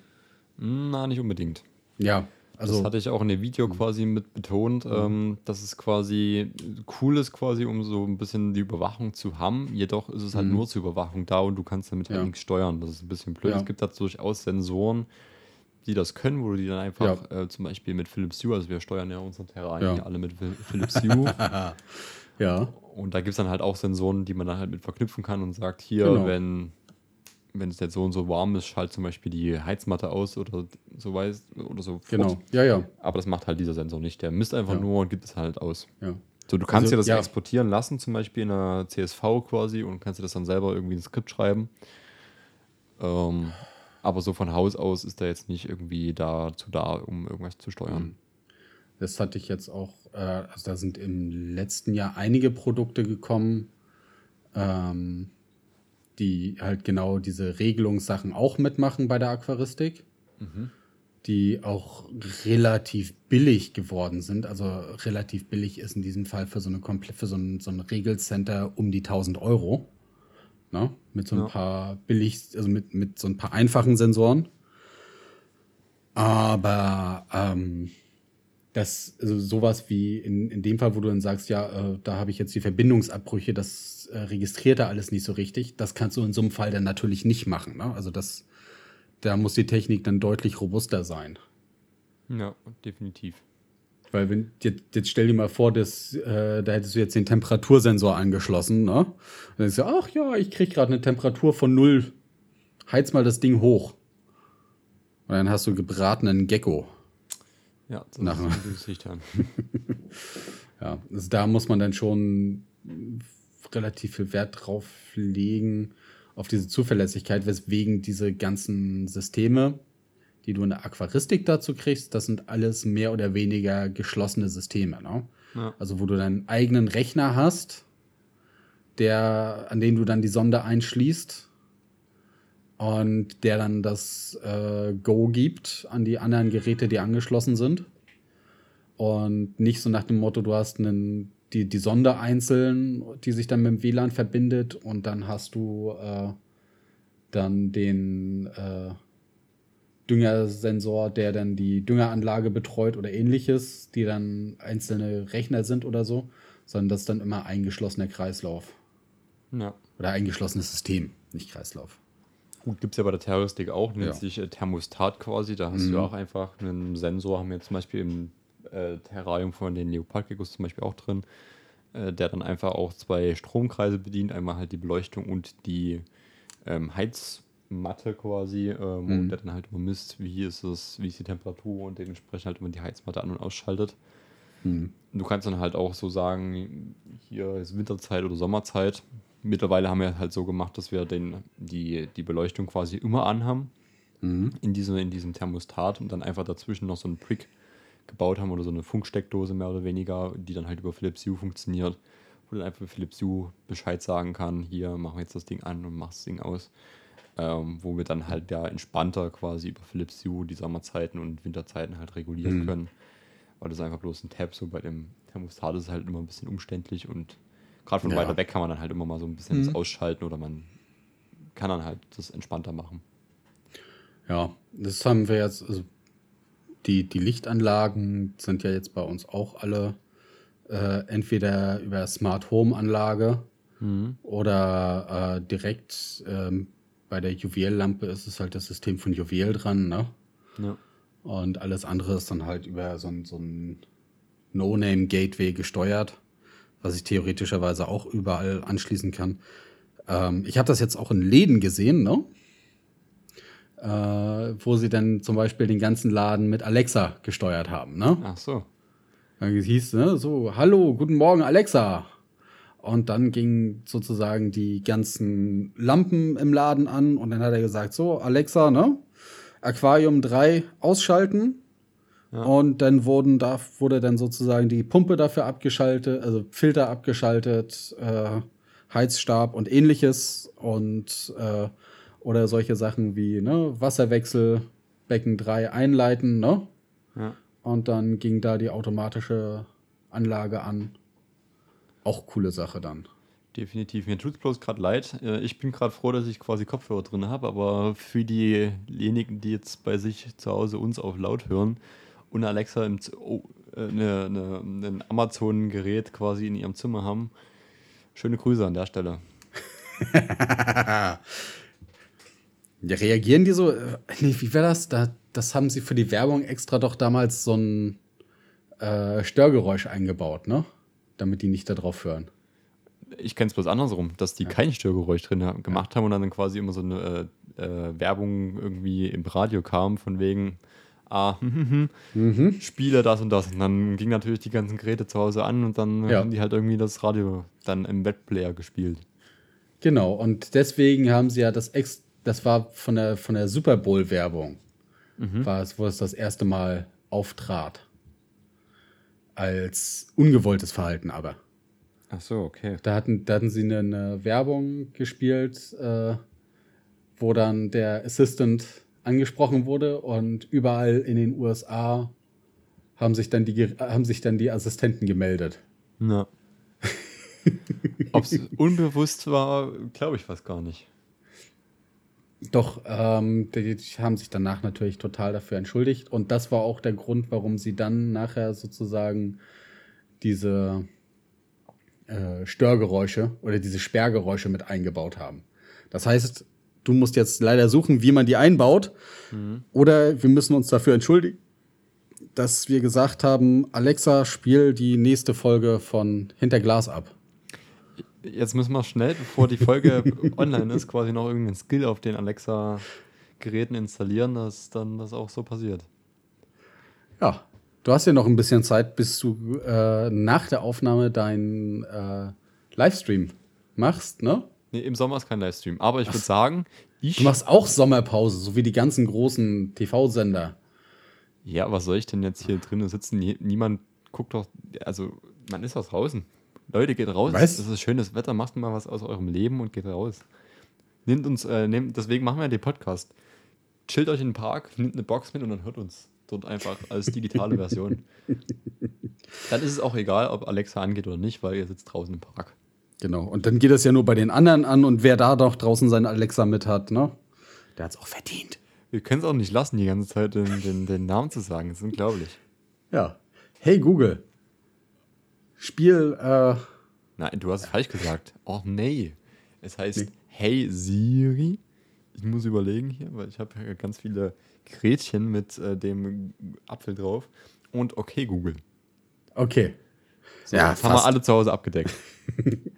Na, nicht unbedingt. Ja, also. Das hatte ich auch in dem Video quasi mit betont, mhm. ähm, dass es quasi cool ist, quasi, um so ein bisschen die Überwachung zu haben. Jedoch ist es halt mhm. nur zur Überwachung da und du kannst damit halt ja. nichts steuern. Das ist ein bisschen blöd. Ja. Es gibt da durchaus Sensoren, die das können, wo du die dann einfach ja. äh, zum Beispiel mit Philips Hue, also wir steuern ja unsere Terrain alle mit Philips Hue. ja. Und da gibt es dann halt auch Sensoren, die man dann halt mit verknüpfen kann und sagt, hier, genau. wenn wenn es jetzt so und so warm ist, schalt zum Beispiel die Heizmatte aus oder so weiß oder so. Fort. Genau, ja, ja. Aber das macht halt dieser Sensor nicht. Der misst einfach ja. nur und gibt es halt aus. Ja. So, du kannst also, dir das ja. exportieren lassen, zum Beispiel in einer CSV quasi und kannst dir das dann selber irgendwie ein Skript schreiben. Ähm, aber so von Haus aus ist er jetzt nicht irgendwie dazu da, um irgendwas zu steuern. Hm. Das hatte ich jetzt auch, äh, also da sind im letzten Jahr einige Produkte gekommen. Ähm, die halt genau diese Regelungssachen auch mitmachen bei der Aquaristik, mhm. die auch relativ billig geworden sind. Also relativ billig ist in diesem Fall für so, eine für so ein, so ein Regelcenter um die 1000 Euro. Ne? Mit so ein ja. paar billig, also mit, mit so ein paar einfachen Sensoren. Aber ähm, das, also sowas wie in, in dem Fall, wo du dann sagst, ja, äh, da habe ich jetzt die Verbindungsabbrüche, das äh, registriert er alles nicht so richtig. Das kannst du in so einem Fall dann natürlich nicht machen. Ne? Also das, da muss die Technik dann deutlich robuster sein. Ja, definitiv. Weil wenn jetzt, jetzt stell dir mal vor, dass, äh, da hättest du jetzt den Temperatursensor angeschlossen, ne? Und dann denkst du, ach ja, ich krieg gerade eine Temperatur von null. Heiz mal das Ding hoch. Und dann hast du gebratenen Gecko. Ja, das Nach ist ja, also da muss man dann schon relativ viel Wert drauf legen, auf diese Zuverlässigkeit, weswegen diese ganzen Systeme, die du in der Aquaristik dazu kriegst, das sind alles mehr oder weniger geschlossene Systeme. Ne? Ja. Also wo du deinen eigenen Rechner hast, der, an den du dann die Sonde einschließt und der dann das äh, Go gibt an die anderen Geräte, die angeschlossen sind. Und nicht so nach dem Motto, du hast einen die, die Sonde einzeln, die sich dann mit dem WLAN verbindet und dann hast du äh, dann den äh, Düngersensor, der dann die Düngeranlage betreut oder ähnliches, die dann einzelne Rechner sind oder so, sondern das ist dann immer eingeschlossener Kreislauf. Ja. Oder eingeschlossenes System, nicht Kreislauf. Gut, gibt es ja bei der Terroristik auch, nennt ja. sich äh, Thermostat quasi. Da hast mhm. du auch einfach einen Sensor, haben wir zum Beispiel im äh, Terrarium von den Leopardgeckos zum Beispiel auch drin, äh, der dann einfach auch zwei Stromkreise bedient. Einmal halt die Beleuchtung und die ähm, Heizmatte quasi, ähm, mhm. und der dann halt immer misst, wie ist es, wie ist die Temperatur und dementsprechend halt immer die Heizmatte an- und ausschaltet. Mhm. Du kannst dann halt auch so sagen, hier ist Winterzeit oder Sommerzeit. Mittlerweile haben wir halt so gemacht, dass wir den, die, die Beleuchtung quasi immer anhaben mhm. in, diesem, in diesem Thermostat und dann einfach dazwischen noch so einen Prick gebaut haben oder so eine Funksteckdose mehr oder weniger, die dann halt über Philips Hue funktioniert, wo dann einfach Philips Hue Bescheid sagen kann, hier machen wir jetzt das Ding an und machst das Ding aus. Ähm, wo wir dann halt ja entspannter quasi über Philips Hue die Sommerzeiten und Winterzeiten halt regulieren mhm. können. Weil das ist einfach bloß ein Tab, so bei dem Thermostat ist es halt immer ein bisschen umständlich und gerade von ja. weiter weg kann man dann halt immer mal so ein bisschen mhm. das ausschalten oder man kann dann halt das entspannter machen. Ja, das haben wir jetzt, also die, die Lichtanlagen sind ja jetzt bei uns auch alle äh, entweder über Smart Home Anlage mhm. oder äh, direkt ähm, bei der Juwel-Lampe ist es halt das System von Juwel dran, ne? Ja. Und alles andere ist dann halt über so ein, so ein No-Name-Gateway gesteuert, was ich theoretischerweise auch überall anschließen kann. Ähm, ich habe das jetzt auch in Läden gesehen, ne? äh, wo sie dann zum Beispiel den ganzen Laden mit Alexa gesteuert haben. Ne? Ach so. Dann hieß ne, so, hallo, guten Morgen, Alexa. Und dann gingen sozusagen die ganzen Lampen im Laden an und dann hat er gesagt, so, Alexa, ne? Aquarium 3 ausschalten. Ja. Und dann wurden da, wurde dann sozusagen die Pumpe dafür abgeschaltet, also Filter abgeschaltet, äh, Heizstab und ähnliches. Und äh, oder solche Sachen wie ne, Wasserwechsel Becken 3 einleiten, ne? Ja. Und dann ging da die automatische Anlage an. Auch coole Sache dann. Definitiv. Mir tut es bloß gerade leid. Äh, Ich bin gerade froh, dass ich quasi Kopfhörer drin habe, aber für diejenigen, die jetzt bei sich zu Hause uns auf laut hören und Alexa im Z oh, äh, ne, ne, ein Amazon-Gerät quasi in ihrem Zimmer haben, schöne Grüße an der Stelle. Ja, reagieren die so? äh, Nee, wie war das? Da, das haben sie für die Werbung extra doch damals so ein äh, Störgeräusch eingebaut, ne? Damit die nicht darauf hören. Ich kenne es bloß andersrum, dass die kein Störgeräusch drin haben, gemacht haben und dann quasi immer so eine äh, äh, Werbung irgendwie im Radio kam, von wegen, ah, hm, hm, hm, Spiele das und das. Und dann ging natürlich die ganzen Geräte zu Hause an und dann Ja. haben die halt irgendwie das Radio dann im Webplayer gespielt. Genau, und deswegen haben sie ja das ex das war von der, von der Super Bowl-Werbung, war es, wo es das erste Mal auftrat. Als ungewolltes Verhalten aber. Ach so, okay. Da hatten, da hatten sie eine, eine Werbung gespielt, äh, wo dann der Assistant angesprochen wurde und überall in den USA haben sich dann die, haben sich dann die Assistenten gemeldet. Ja. Ob es unbewusst war, glaube ich fast gar nicht. Doch, ähm, die, die haben sich danach natürlich total dafür entschuldigt. Und das war auch der Grund, warum sie dann nachher sozusagen diese äh, Störgeräusche oder diese Sperrgeräusche mit eingebaut haben. Das heißt, du musst jetzt leider suchen, wie man die einbaut. Oder wir müssen uns dafür entschuldigen, dass wir gesagt haben, Alexa, spiel die nächste Folge von Hinter Glas ab. Jetzt müssen wir schnell, bevor die Folge online ist, quasi noch irgendeinen Skill auf den Alexa-Geräten installieren, dass dann das auch so passiert. Ja, du hast ja noch ein bisschen Zeit, bis du äh, nach der Aufnahme deinen äh, Livestream machst, ne? Nee, im Sommer ist kein Livestream. Aber ich würde sagen, ich. Du machst auch Sommerpause, so wie die ganzen großen TV-Sender. Ja, was soll ich denn jetzt hier drinnen sitzen? Nie- Niemand guckt doch. Also, man ist doch draußen. Leute, geht raus. Was? Das ist schönes Wetter. Macht mal was aus eurem Leben und geht raus. Nehmt uns, äh, nehmt, deswegen machen wir den Podcast. Chillt euch in den Park, nehmt eine Box mit und dann hört uns dort einfach als digitale Version. Dann ist es auch egal, ob Alexa angeht oder nicht, weil ihr sitzt draußen im Park. Genau. Und dann geht es ja nur bei den anderen an und wer da doch draußen seine Alexa mit hat, ne? Der hat's auch verdient. Wir können es auch nicht lassen, die ganze Zeit den, den, den Namen zu sagen. Das ist unglaublich. Ja. Hey Google. Spiel, äh, Nein, du hast es falsch gesagt. Oh nee. Es heißt Hey Siri. Ich muss überlegen hier, weil ich habe ja ganz viele Gretchen mit äh, dem Apfel drauf. Und okay, Google. okay. So, Ja, das haben wir fast. alle zu Hause abgedeckt.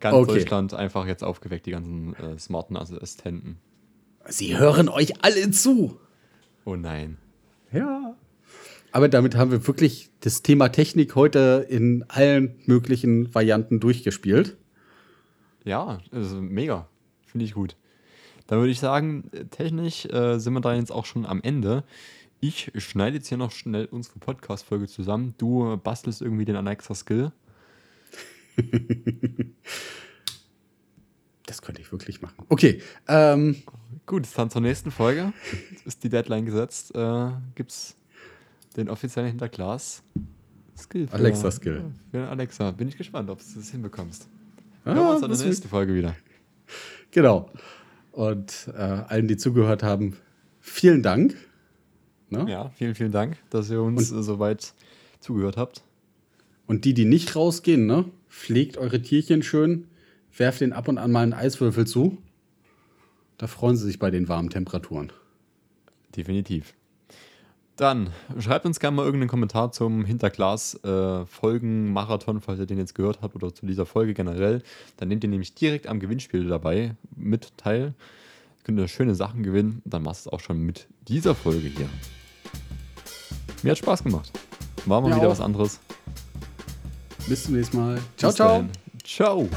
Ganz Okay. Deutschland einfach jetzt aufgeweckt, die ganzen äh, smarten Assistenten. Sie hören euch alle zu. Oh nein. Ja. Aber damit haben wir wirklich das Thema Technik heute in allen möglichen Varianten durchgespielt. Ja, also mega. Finde ich gut. Dann würde ich sagen, technisch äh, sind wir da jetzt auch schon am Ende. Ich schneide jetzt hier noch schnell unsere Podcast-Folge zusammen. Du bastelst irgendwie den Alexa-Skill. Das könnte ich wirklich machen. Okay, ähm, Gut, dann zur nächsten Folge. Ist die Deadline gesetzt. Äh, gibt's den offiziellen Hinterglas-Skill. für- Alexa-Skill. Für Alexa. Bin ich gespannt, ob du das hinbekommst. Ah, Hören wir uns in der nächsten Folge wieder. genau. Und äh, allen, die zugehört haben, vielen Dank. Ne? Ja, vielen, vielen Dank, dass ihr uns äh, soweit zugehört habt. Und die, die nicht rausgehen, ne? Pflegt eure Tierchen schön, werft den ab und an mal einen Eiswürfel zu. Da freuen sie sich bei den warmen Temperaturen. Definitiv. Dann schreibt uns gerne mal irgendeinen Kommentar zum Hinterglas-Folgen-Marathon, falls ihr den jetzt gehört habt, oder zu dieser Folge generell. Dann nehmt ihr nämlich direkt am Gewinnspiel dabei mit teil. Könnt ihr schöne Sachen gewinnen. Dann machst du es auch schon mit dieser Folge hier. Mir hat Spaß gemacht. War mal Mir wieder auch. was anderes. Bis zum nächsten Mal. Ciao, Bis ciao. dahin. Ciao.